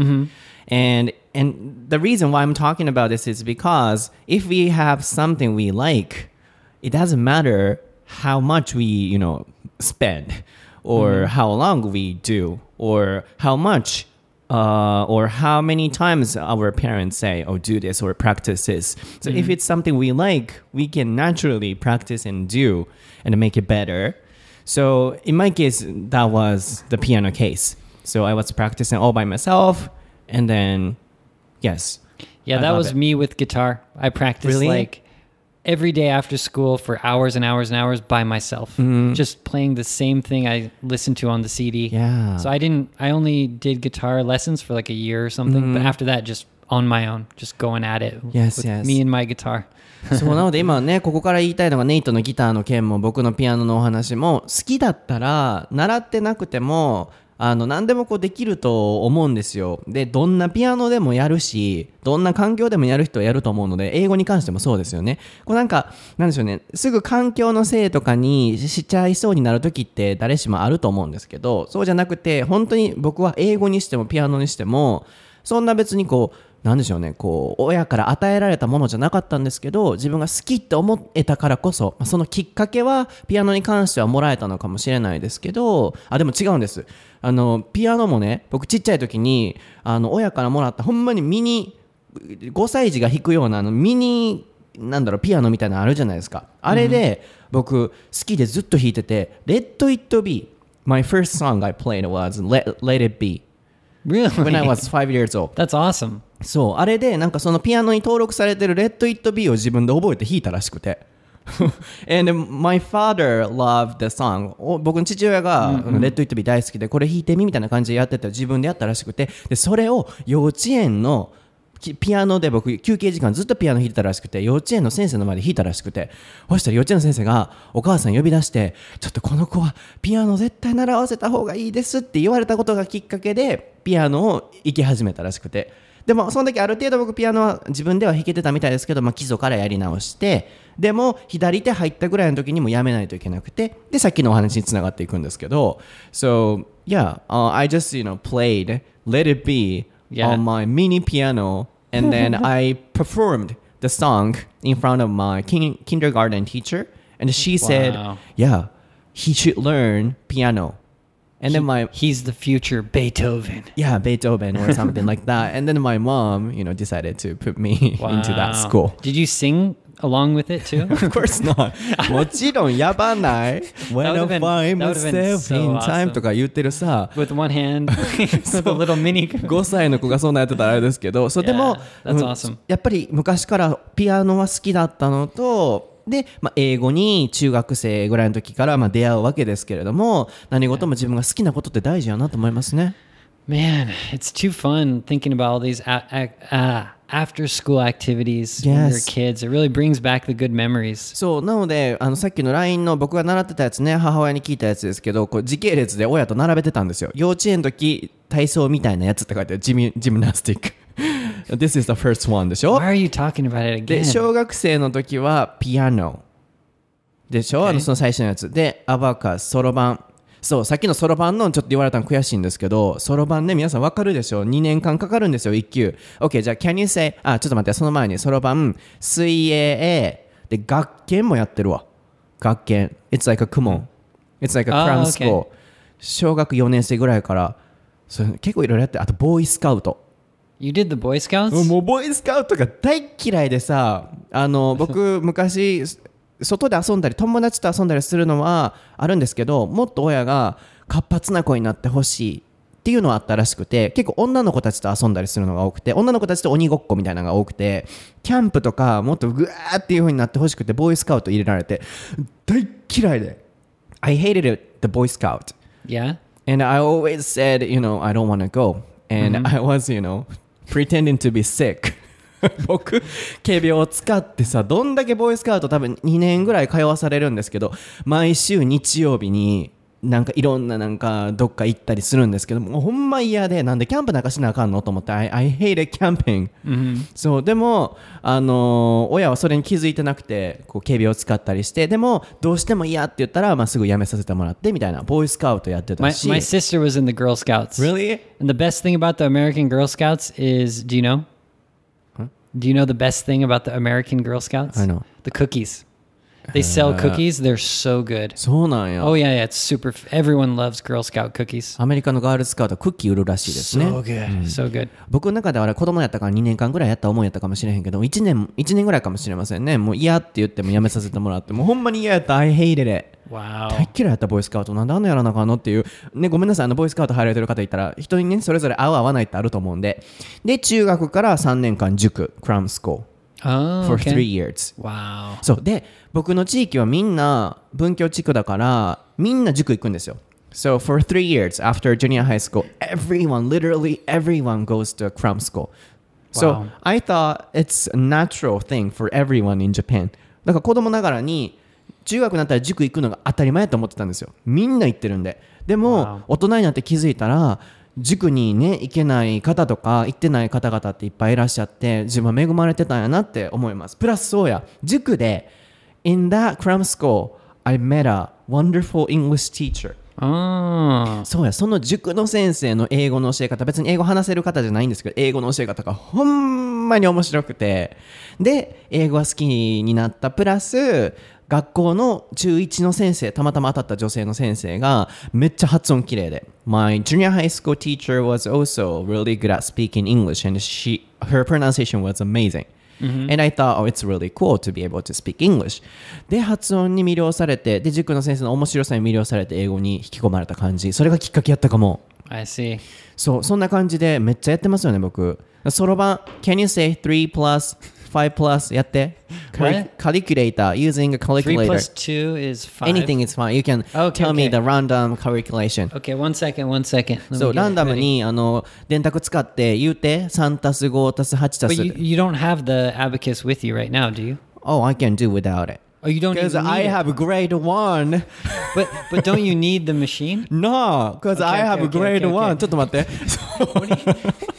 And and the reason why I'm talking about this is because if we have something we like, it doesn't matter how much we, you know, spend or how long we do or how much uh, or how many times our parents say, oh, do this or practice this. So if it's something we like, we can naturally practice and do and make it better. So in my case, that was the piano case. So I was practicing all by myself, and then, yes. Yeah, I that love was it. me with guitar. I practiced Really? like every day after school for hours and hours and hours by myself, just playing the same thing I listened to on the CD. Mm-hmm. Yeah. So I didn't. I only did guitar lessons for like a year or something, but after that, just on my own, just going at it. Mm-hmm. Yes, with yes. Me and my guitar. そうなので今ね、ここから言いたいのがネイトのギターの件も僕のピアノのお話も好きだったら習ってなくても あの何でもこうできると思うんですよ。で、どんなピアノでもやるし、どんな環境でもやる人はやると思うので、英語に関してもそうですよね。こうなんか、なんでしょうね、すぐ環境のせいとかにしちゃいそうになる時って誰しもあると思うんですけど、そうじゃなくて、本当に僕は英語にしてもピアノにしても、そんな別にこう、なんでしょうね、こう、親から与えられたものじゃなかったんですけど、自分が好きって思えたからこそ、そのきっかけは、ピアノに関してはもらえたのかもしれないですけど、あ、でも違うんです。あの、ピアノもね、僕ちっちゃい時に、あの、親からもらった、ほんまにミニ、5歳児が弾くような、あの、ミニ、なんだろう、ピアノみたいなのあるじゃないですか。あれで、僕、好きでずっと弾いてて、Let It Be。My first song I played was Let, Let It Be. Really? When I was five years old. That's awesome. そう、あれで、なんかそのピアノに登録されてる Let It Be を自分で覚えて弾いたらしくて。And my father loved the song. お僕の父親が、Let It Be 大好きで、これ弾いてみみたいな感じでやってて、自分でやったらしくて、で、それを幼稚園のきピアノで僕、休憩時間ずっとピアノ弾いてたらしくて、幼稚園の先生の前で弾いたらしくて、そしたら幼稚園の先生がお母さん呼び出して、ちょっとこの子はピアノ絶対習わせた方がいいですって言われたことがきっかけで、ピアノを行き始めたらしくて、でもその時ある程度僕ピアノは自分では弾けてたみたいですけど、まあ、基礎からやり直してでも左手入ったぐらいの時にもやめないといけなくてでさっきのお話につながっていくんですけど So yeah、uh, I just you know played Let It Be on my mini piano and then I performed the song in front of my kin- kindergarten teacher and she said yeah he should learn piano and then my He's the future Beethoven. yeah, Beethoven or something like that. And then my mom, you know, decided to put me into that Wow. school. Did you sing along with it too? Of course not もちろんやばない When I find myself so in time awesome. とか言ってるさ with one hand, with a little mini. 5歳の子がそんなやってたらあれですけどそうでも Yeah, that's うん awesome. やっぱり昔からピアノは好きだったのとで、まあ、英語に中学生ぐらいの時からまあ出会うわけですけれども何事も自分が好きなことって大事やなと思いますね。Man, it's too fun thinking about all these uh, after school activities when you're kids. It really brings back the good memories. そうなのであのさっきの LINE の僕が習ってたやつね母親に聞いたやつですけどこう時系列で親と並べてたんですよ幼稚園の時体操みたいなやつって書いてあるジミジムナスティック This is the first one でしょ？Why are you talking about it で again? 小学生の時はピアノ。でしょ？あのその最初のやつ。でアバカスそろばんそうさっきのそろばんのちょっと言われたの悔しいんですけどそろばんね皆さんわかるでしょ？2年間かかるんですよ1級。OK じゃあ Can you say あちょっと待ってその前にそろばん水泳で学研もやってるわ。学研。It's like a 公文 It's like a あー cram OK school 小学4年生ぐらいからそれ結構いろいろやってあとボーイスカウト you did the Boy Scouts? もうボーイスカウトが大嫌いでさあの 僕昔外で遊んだり友達と遊んだりするのはあるんですけどもっと親が活発な子になってほしいっていうのはあったらしくて結構女の子たちと遊んだりするのが多くて女の子たちと鬼ごっこみたいなのが多くてキャンプとかもっとグワーっていう風になってほしくてボーイスカウト入れられて大嫌いで I hated it, the boy scout Yeah? And I always said, you know, I don't want to go. And I was, you know, pretending to be sick. 僕、仮病を使ってさ、どんだけボーイスカウト多分2年ぐらい通わされるんですけど、毎週日曜日に、なんかいろんななんかどっか行ったりするんですけどもうほんま嫌でなんでキャンプなんかしなあかんのと思って I, I hated camping、そうでも、あのー親はそれに気づいてなくてこう警備を使ったりしてでもどうしても嫌って言ったら、まあ、すぐ辞めさせてもらってみたいなボーイスカウトやってた My, し my sister was in the Girl Scouts. Really? And the best thing about the American Girl Scouts is do you know? Do you know the best thing about the American Girl Scouts? I know. The cookies. They sell cookies. They're so good. そうなんや、Oh yeah, yeah. It's super. Everyone loves Girl Scout cookies. アメリカのガールスカウトはクッキー売るらしいですね So good. So good. 僕の中ではあれ子供やったから2年間ぐらいやった思いやったかもしれへんけど1年1年ぐらいかもしれませんねもう嫌って言ってもやめさせてもらってもうほんまに嫌やった I hated it Wow. 大っ嫌いやったボーイスカウトなんであんなやらなあかんのっていうねごめんなさいあのボーイスカウト入られてる方いたら人にねそれぞれ合う合わないってあると思うんでで中学から3年間塾クラムスコ Oh, ー for okay. three years Wow. そうで僕の地域はみんな文教地区だからみんな塾行くんですよ。So for three years after junior high school everyone literally everyone goes to cram school. So. I thought it's a natural thing for everyone in Japan. だから子供ながらに中学になったら塾行くのが当たり前と思ってたんですよ。みんな行ってるんで。でも.大人になって気づいたら塾にね行けない方とか行ってない方々っていっぱいいらっしゃって自分は恵まれてたんやなって思います。プラスそうや塾で In that cram school I met a wonderful English teacher Oh. そうやその塾の先生の英語の教え方別に英語話せる方じゃないんですけど英語の教え方がほんまに面白くてで英語が好きになったプラス学校の中1の先生たまたま当たった女性の先生がめっちゃ発音綺麗で My junior high school teacher was also really good at speaking English and she her pronunciation was amazing And I thought, oh, it's really cool to be able to speak English. で、発音に魅了されて、で、塾の先生の面白さに魅了されて、英語に引き込まれた感じ。それがきっかけやったかも。I see. そう、そんな感じでめっちゃやってますよね、僕。そろばん、Can you say 3 plus 5 plus やって。 What? Calculator, using a Three calculator. plus two is five. Anything is fine. You can Okay, tell me okay. the random calculation. Okay, one second, one second. Let me そう、 get ラ it ンダム ready. に、あの、電卓使って言うて、3たす5たす8た But す you, you don't have the abacus with you right now, do you? Oh, I can do without it. Oh, you don't Because even I need it. have grade 1. But but don't you need the machine? No, because Okay, I have okay, okay, grade okay, okay. 1. ちょっと待って。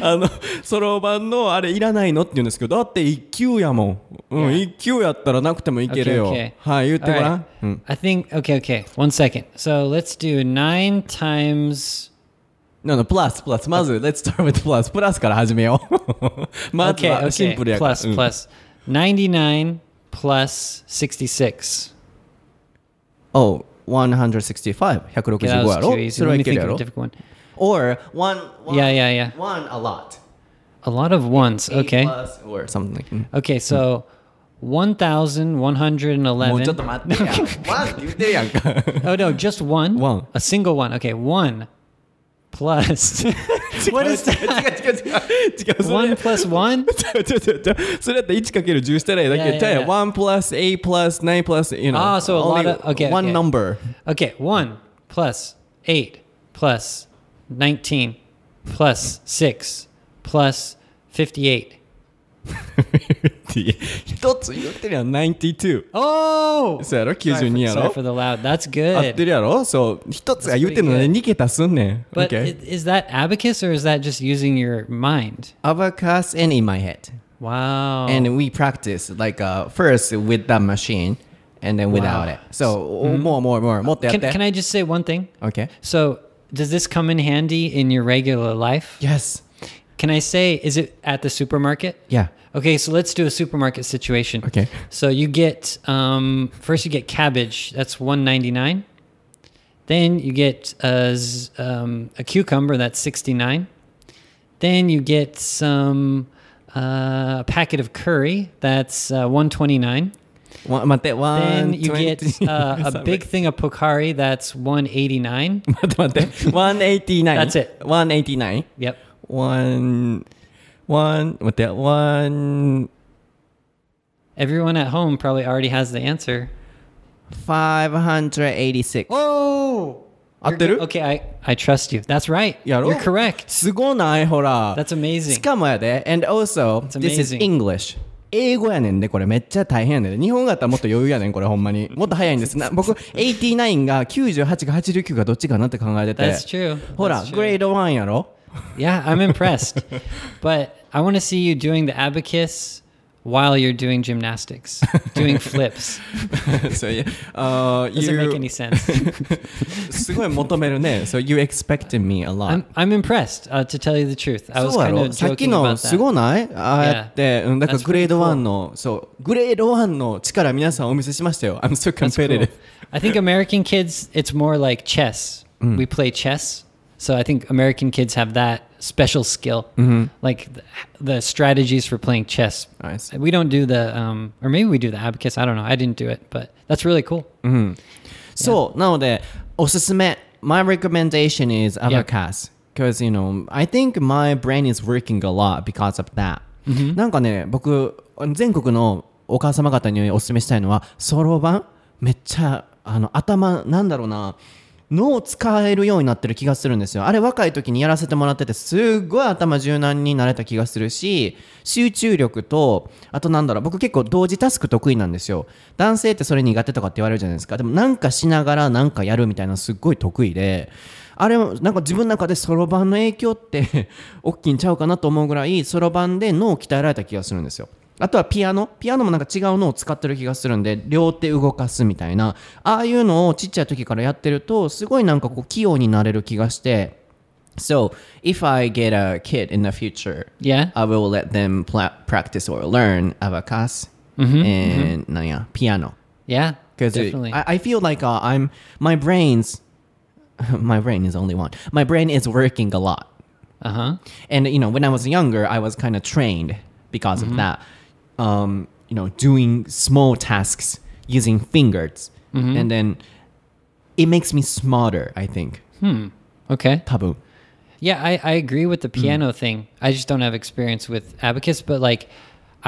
あの、そろばんのあれいらないのって言うんですけど、だって1級やもん。うん、Yeah. 1級やったらなくてもいける Okay, よ。okay. はい、言ってごら right. ん。うん。I think okay, okay. One second. So let's do nine times. No, no, プラス、プラス。まず、let's start with プラス。プラスから始めよう。まず Okay, はシン okay. プルやから。Plus うん plus. Ninety-nine plus sixty-six. Oh, 165。165 Okay, that やろ.それはいけるやろ different one. Or, one, one, Yeah, yeah, yeah. one a lot. A lot of ones. Eight Okay. plus or something. うん Okay, so 1111. もうちょっと待ってや。ワンって言ってるやんか。 Oh no, just one. One. A single one. Okay, one plus. what is that? 違う違う違う。違う。それ One plus one. 違う違う違う違う。それだったら 1×10 したらいいだけ。 Yeah, yeah, じゃあ yeah. 1 plus 8 plus 9 plus, you know. Ah, so a lot only of- okay, One okay. number. Okay, one plus eight plus nineteen plus six plus fifty-eight. 一つ言ってるやん、92。 Oh, そうやろ sorry for, ?92 や sorry ろ for the loud. That's 合って good. るやろそう。一つが言ってるの That's で pretty 2桁すんねん。 But Okay. i- is that abacus or is that just using your mind? Abacus and in my head. Wow. And we practice like uh, first with the machine and then without Wow. it. So, more, more, more. もっとやっ can, て。 can I just say one thing? Okay. So, does this come in handy in your regular life? Yes. Can I say, is it at the supermarket? Yeah. Okay, so let's do a supermarket situation. Okay. So you get um, first you get cabbage. That's one ninety nine. Then you get a, um, a cucumber. That's sixty nine. Then you get some uh, a packet of curry. That's uh, one twenty nine. わ待って、 Then you 120 get uh, a big thing of pokari. That's one eighty nine. 待って待って。189。 That's it. 189。 Yep. One, one, 待って、one, Everyone at home probably already has the answer. 586。 Oh, 合ってる Okay, I I trust you. That's right. やろ You're correct. すごないほら。 That's amazing. しかもやで、and also, That's this is amazing. English. 英語やねんで、これめっちゃ大変やねんで。日本語やったらもっと余裕やねん、これほんまに。もっと早いんです。な僕、89が98か89かどっちかなって考えてて。That's true. ほら.グレード1やろ？Yeah, I'm impressed. but I want to see you doing the abacus while you're doing gymnastics, doing flips. そういや、あ Doesn't make any you, sense. すごい求めるね。So you expected me a lot. I'm I'm impressed. Uh, to tell you the truth, I was そうや kind ろ of さっき joking の about す that. ごないああやって、うん、だから That's グレード pretty cool. 1の、そう、グレード1の力皆さんお見せしましたよ。I'm so That's cool. competitive. I think American kids, it's more like chess. We play chess. So I think American kids have that special skill, like the, the strategies for playing chess. Nice. We don't do the, um, or maybe we do the abacus. I don't know. I didn't do it, but that's really cool. そう、なので、おすすめ。My recommendation is abacus. Because, you know, I think my brain is working a lot because of that. なんかね、僕、全国のお母様方におすすめしたいのは、そろばんめっちゃ、あの、頭、なんだろうな、 脳を使えるようになってる気がするんですよ。あれ若い時にやらせてもらってて、すっごい頭柔軟になれた気がするし、集中力と、あとなんだろう、僕結構同時タスク得意なんですよ。男性ってそれ苦手とかって言われるじゃないですか。でもなんかしながらなんかやるみたいなすっごい得意で、あれなんか自分の中でそろばんの影響って 大きいんちゃうかなと思うぐらい、そろばんで脳を鍛えられた気がするんですよ。あとはピアノピアノもなんか違うのを使ってる気がするんで両手動かすみたいなああいうのをちっちゃい時からやってるとすごいなんかこう器用になれる気がして So if I get a kid in the future Yeah. I will let them practice or learn abacus and なんや piano Yeah, because definitely. I, I feel like uh, I'm my brain's my brain is only one my brain is working a lot Uh huh. and you know when i was younger i was kind of trained because of that um, you know doing small tasks using fingers and then it makes me smarter i think Okay. Taboo. Yeah, I, I agree with the Hmm. piano thing. I just don't have experience with abacus, but like,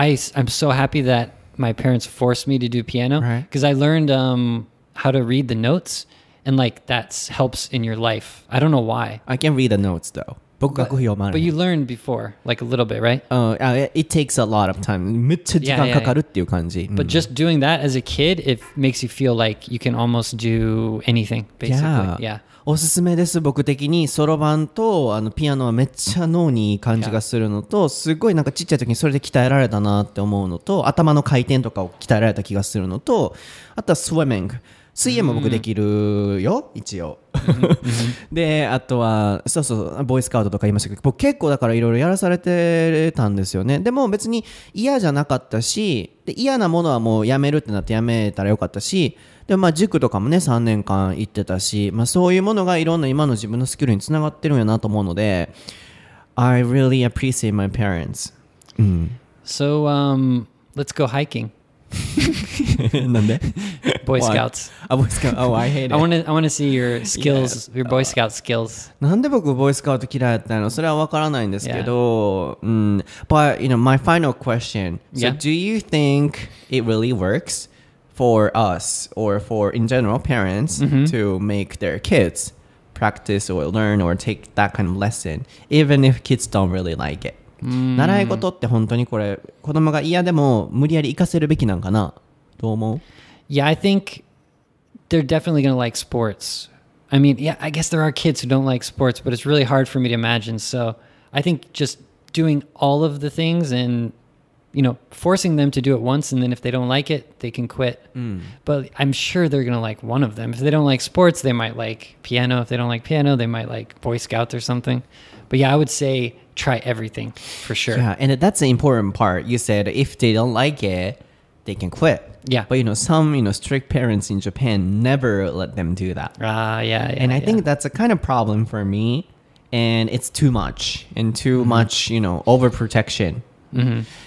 I I'm so happy that my parents forced me to do piano Right. because I learned um how to read the notes and like that helps in your life. I don't know why, i can read the notes though 僕楽譜読ま but ない you learned before, like a little bit, right? うんあ it takes a lot of time めっちゃ時間かかるっていう感じ、うん But just doing that as a kid, it makes you feel like you can almost do anything, basically. Yeah. おすすめです僕的にそろばんとあのピアノはめっちゃ脳にいい感じがするのとすごいなんかちっちゃい時にそれで鍛えられたなって思うのと頭の回転とかを鍛えられた気がするのとあとはスウェミング水泳も僕できるよ、一応。であとはそうそうボーイスカウトとか言いましたけど僕結構だからいろいろやらされてたんですよね。でも別に嫌じゃなかったしで嫌なものはもうやめるってなってやめたらよかったしでもまあ塾とかもね3年間行ってたし、まあ、そういうものがいろんな今の自分のスキルにつながってるんやなと思うので I really appreciate my parents、うん、So um, let's go hiking. なんで Boy Why? Scouts. あ、ボーイスカウト。Oh, I hate it. I want to I want to see your skills, your Boy Scout skills. なんで僕ボーイスカウト嫌いだったのそれはわからないんですけど、うん。But, you know, my final question. So, Yeah. do you think it really works for us or for, in general, parents to make their kids practice or learn or take that kind of lesson, even if kids don't really like it? 習い事って本当にこれ、子供が嫌でも無理やり活かせるべきなんかなどう思う Yeah, I think they're definitely going to like sports. I mean, yeah, I guess there are kids who don't like sports, but it's really hard for me to imagine. So I think just doing all of the things and, you know, forcing them to do it once, and then if they don't like it, they can quit. But I'm sure they're going to like one of them. If they don't like sports, they might like piano. If they don't like piano, they might like Boy Scouts or something. But yeah, I would say try everything for sure. Yeah, and that's the important part. You said if they don't like it, they can quit. Yeah. But you know, some you know strict parents in Japan never let them do that. Ah, yeah, yeah. and I yeah. think that's a kind of problem for me. And it's too much and too Mm-hmm. much, you know, overprotection.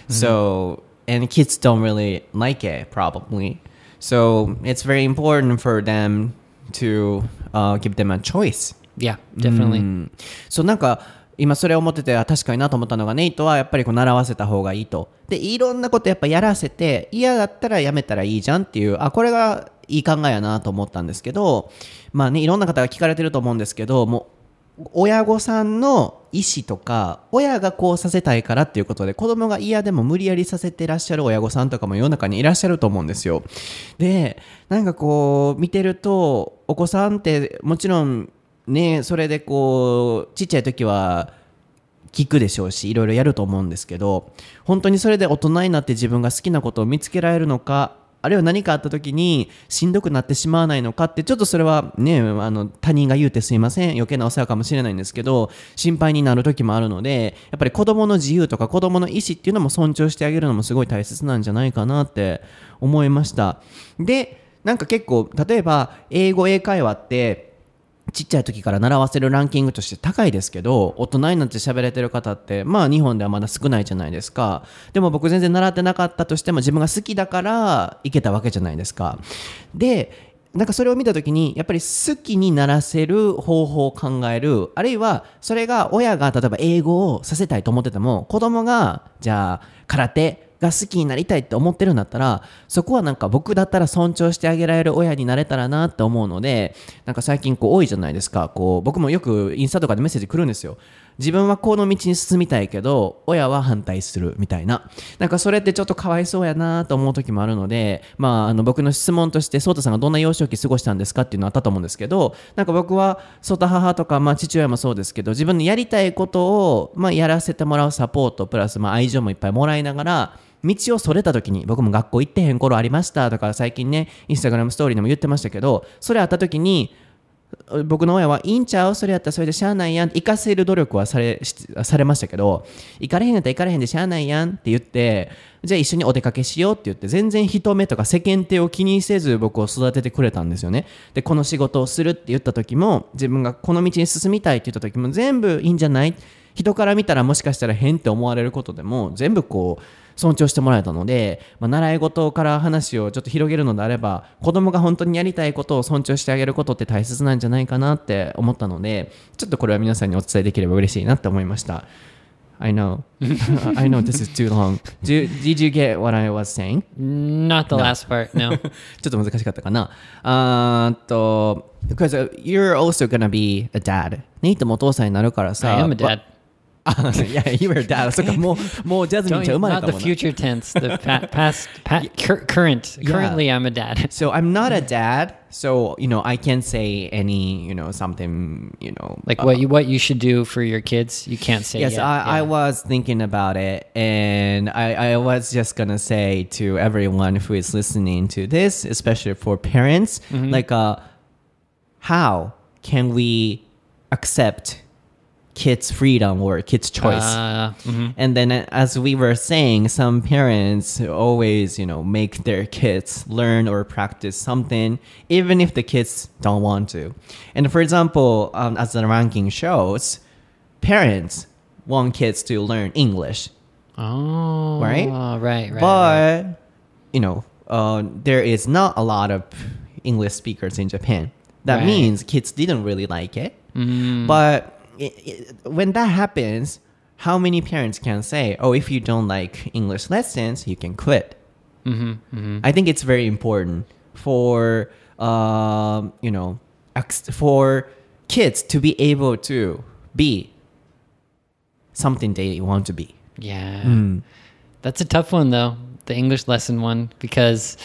So, and kids don't really like it probably. So it's very important for them to uh, give them a choice. yeah, definitely. うんそうなんか 今それを思ってて確かになと思ったのがネイトはやっぱりこう習わせた方がいいと。でいろんなことやっぱやらせて嫌だったらやめたらいいじゃんっていうあこれがいい考えやなと思ったんですけどまあねいろんな方が聞かれてると思うんですけどもう親御さんの意思とか親がこうさせたいからっていうことで子供が嫌でも無理やりさせてらっしゃる親御さんとかも世の中にいらっしゃると思うんですよ。でなんかこう見てるとお子さんってもちろんねそれでこうちっちゃい時は聞くでしょうしいろいろやると思うんですけど本当にそれで大人になって自分が好きなことを見つけられるのかあるいは何かあった時にしんどくなってしまわないのかってちょっとそれはねあの他人が言うてすいません。余計なお世話かもしれないんですけど心配になる時もあるのでやっぱり子供の自由とか子供の意思っていうのも尊重してあげるのもすごい大切なんじゃないかなって思いました。でなんか結構例えば英語英会話ってちっちゃい時から習わせるランキングとして高いですけど大人になって喋れてる方ってまあ日本ではまだ少ないじゃないですか。でも僕全然習ってなかったとしても自分が好きだからいけたわけじゃないですか。でなんかそれを見た時にやっぱり好きにならせる方法を考えるあるいはそれが親が例えば英語をさせたいと思ってても子供がじゃあ空手が好きになりたいって思ってるんだったらそこはなんか僕だったら尊重してあげられる親になれたらなって思うのでなんか最近こう多いじゃないですか。こう僕もよくインスタとかでメッセージ来るんですよ。自分はこの道に進みたいけど親は反対するみたいな。なんかそれってちょっとかわいそうやなと思う時もあるのでまああの僕の質問として颯太さんがどんな幼少期過ごしたんですかっていうのあったと思うんですけどなんか僕は颯太母とかまあ父親もそうですけど自分のやりたいことをまあやらせてもらうサポートプラスまあ愛情もいっぱいもらいながら道をそれた時に僕も学校行ってへん頃ありましたとか最近ねインスタグラムストーリーでも言ってましたけどそれあった時に僕の親はいいんちゃう？それやったらそれでしゃあないやん行かせる努力はされされましたけど行かれへんやったら行かれへんでしゃあないやんって言ってじゃあ一緒にお出かけしようって言って全然人目とか世間体を気にせず僕を育ててくれたんですよね。でこの仕事をするって言った時も自分がこの道に進みたいって言った時も全部いいんじゃない？人から見たらもしかしたら変って思われることでも全部こう尊重してもらえたので、まあ、習い事から話をちょっと広げるのであれば子供が本当にやりたいことを尊重してあげることって大切なんじゃないかなって思ったのでちょっとこれは皆さんにお伝えできれば嬉しいなって思いました I know I know this is too long Do, Did you get what I was saying? Not the last part, no. ちょっと難しかったかなあーっと Because you're also gonna be a dad ネイトもお父さんになるからさ I am a dad. あいや、you were dad そっかもうもうジャズミン Don't ちゃん生まれ not た the もんな future tense, the pa- past, pa- cur- current. Yeah. Currently, I'm a dad. So I'm not a dad, so you know I can't say any, you know, something, you know, Like uh, what you what you should do for your kids, you can't say. Yes, yet. I, I Yeah. was thinking about it, and I, I was just gonna say to everyone who is listening to this, especially for parents, Mm-hmm. like, uh, how can we accept kids' freedom or kids' choice? Uh, mhm. And then, uh, as we were saying, some parents always, you know, make their kids learn or practice something, even if the kids don't want to. And for example, um, as the ranking shows, parents want kids to learn English, Oh, Right? right, right. right. but you know, uh, there is not a lot of English speakers in Japan. That Right. means kids didn't really like it. But i i when that happens, how many parents can say, "Oh, if you don't like English lessons, you can quit"? Mm-hmm, mm-hmm. I think it's very important for um, you know for kids to be able to be something they want to be. Yeah. Mm. That's a tough one though, the English lesson one, because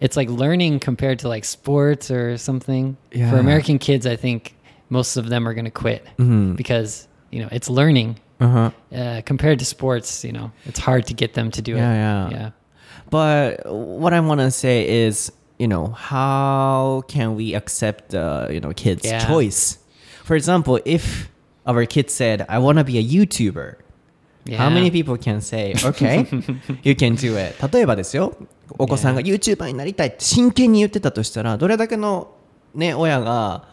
it's like learning compared to like sports or something. Yeah. For American kids, I think most of them are going to quit because, you know, it's learning. Uh-huh. Uh, compared to sports, you know, it's hard to get them to do Yeah, it. yeah. But what I want to say is, you know, how can we accept, uh, you know, kids' Yeah. choice? For example, if our kid said, "I want to be a YouTuber," Yeah. How many people can say, okay, you can do it? 例えばですよ、お子さんが YouTuber になりたいって真剣に言ってたとしたら、どれだけの、ね、親が、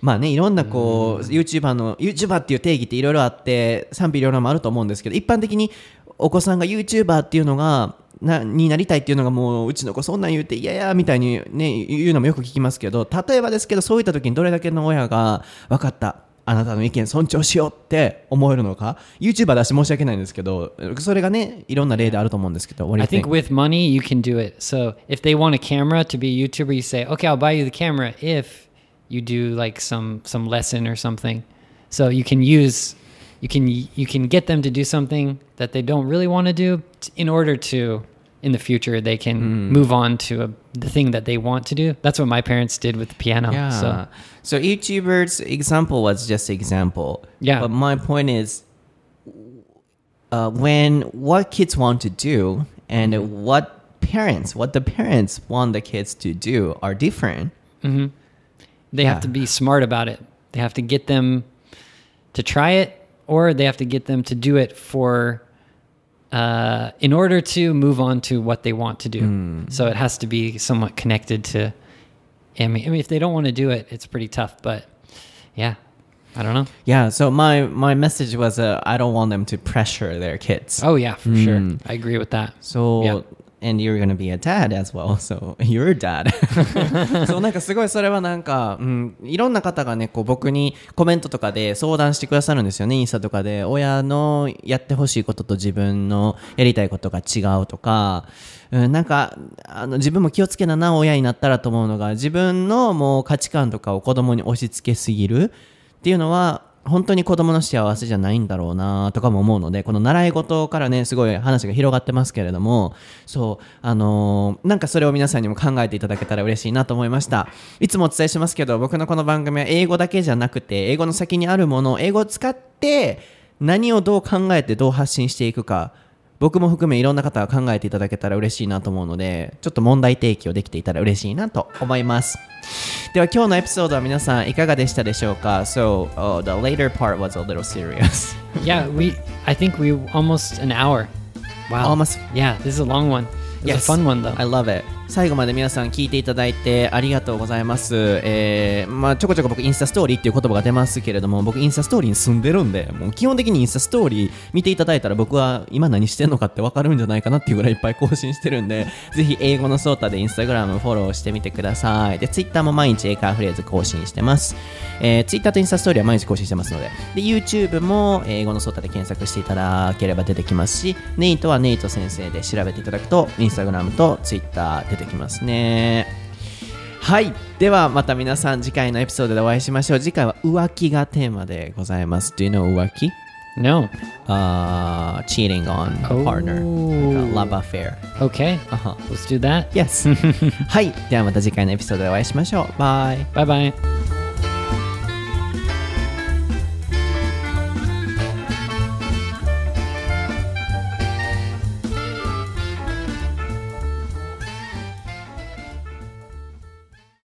まあね、いろんなこう、YouTuber の、YouTuber っていう定義っていろいろあって、賛否両論もあると思うんですけど、一般的にお子さんが YouTuber っていうのが、なになりたいっていうのがもううちの子そんなん言うて嫌やみたいにね言うのもよく聞きますけど例えばですけどそういった時にどれだけの親が分かったあなたの意見尊重しようって思えるのか YouTuber 出して申し訳ないんですけどそれがねいろんな例であると思うんですけど What do I you think think? with money you can do it. So if they want a camera to be a YouTuber, you say, "Okay, I'll buy you the camera if you do like some some lesson or something." So you can use you can you can get them to do something that they don't really want to do t- in order to in the future they can move on to a, the thing that they want to do. That's what my parents did with the piano. Yeah. So So YouTuber's example was just example. Yeah. But my point is, uh, when what kids want to do and Mm-hmm. what parents, what the parents want the kids to do are different. They Yeah. have to be smart about it. They have to get them to try it, or they have to get them to do it for, uh, in order to move on to what they want to do. So it has to be somewhat connected to. I mean, I mean, if they don't want to do it, it's pretty tough. But yeah, I don't know. Yeah. So my my message was, uh, I don't want them to pressure their kids. Oh yeah, for sure. I agree with that. So Yeah. And you're gonna be a dad as well. So you're dad. そうなんかすごいそれはなんか、うん、いろんな方がねこう僕にコメントとかで相談してくださるんですよねインスタとかで親のやってほしいことと自分のやりたいことが違うとか。うん、なんかあの自分も気をつけなな親になったらと思うのが自分のもう価値観とかを子供に押し付けすぎるっていうのは本当に子供の幸せじゃないんだろうなとかも思うのでこの習い事からねすごい話が広がってますけれどもそうあのーなんかそれを皆さんにも考えていただけたら嬉しいなと思いました。いつもお伝えしますけど僕のこの番組は英語だけじゃなくて英語の先にあるものを英語を使って何をどう考えてどう発信していくか僕も含めいろんな方が考えていただけたら嬉しいなと思うのでちょっと問題提起をできていたら嬉しいなと思いますでは今日のエピソードは皆さんいかがでしたでしょうか So、oh, the later part was a little serious Yeah, we. I think we almost an hour. Wow. Almost. Yeah, this is a long one. It was a fun one though. I love it 最後まで皆さん聞いていただいてありがとうございます、えーまあ、ちょこちょこ僕インスタストーリーっていう言葉が出ますけれども僕インスタストーリーに住んでるんでもう基本的にインスタストーリー見ていただいたら僕は今何してんのかって分かるんじゃないかなっていうぐらいいっぱい更新してるんで ぜひ英語のソータでインスタグラムフォローしてみてください。でツイッターも毎日英会話フレーズ更新してます、えー、ツイッターとインスタストーリーは毎日更新してますので。で YouTube も英語のソータで検索していただければ出てきますしネイトはネイト先生で調べていただくとインスタグラムとツイッター出てきますね。はい。ではまた皆さん次回のエピソードでお会いしましょう。次回は浮気がテーマでございます。Do you know 浮気？No. Uh, Cheating on a partner、Love affair. Ok、Let's do that. Yes. はい。ではまた次回のエピソードでお会いしましょう。バイバイ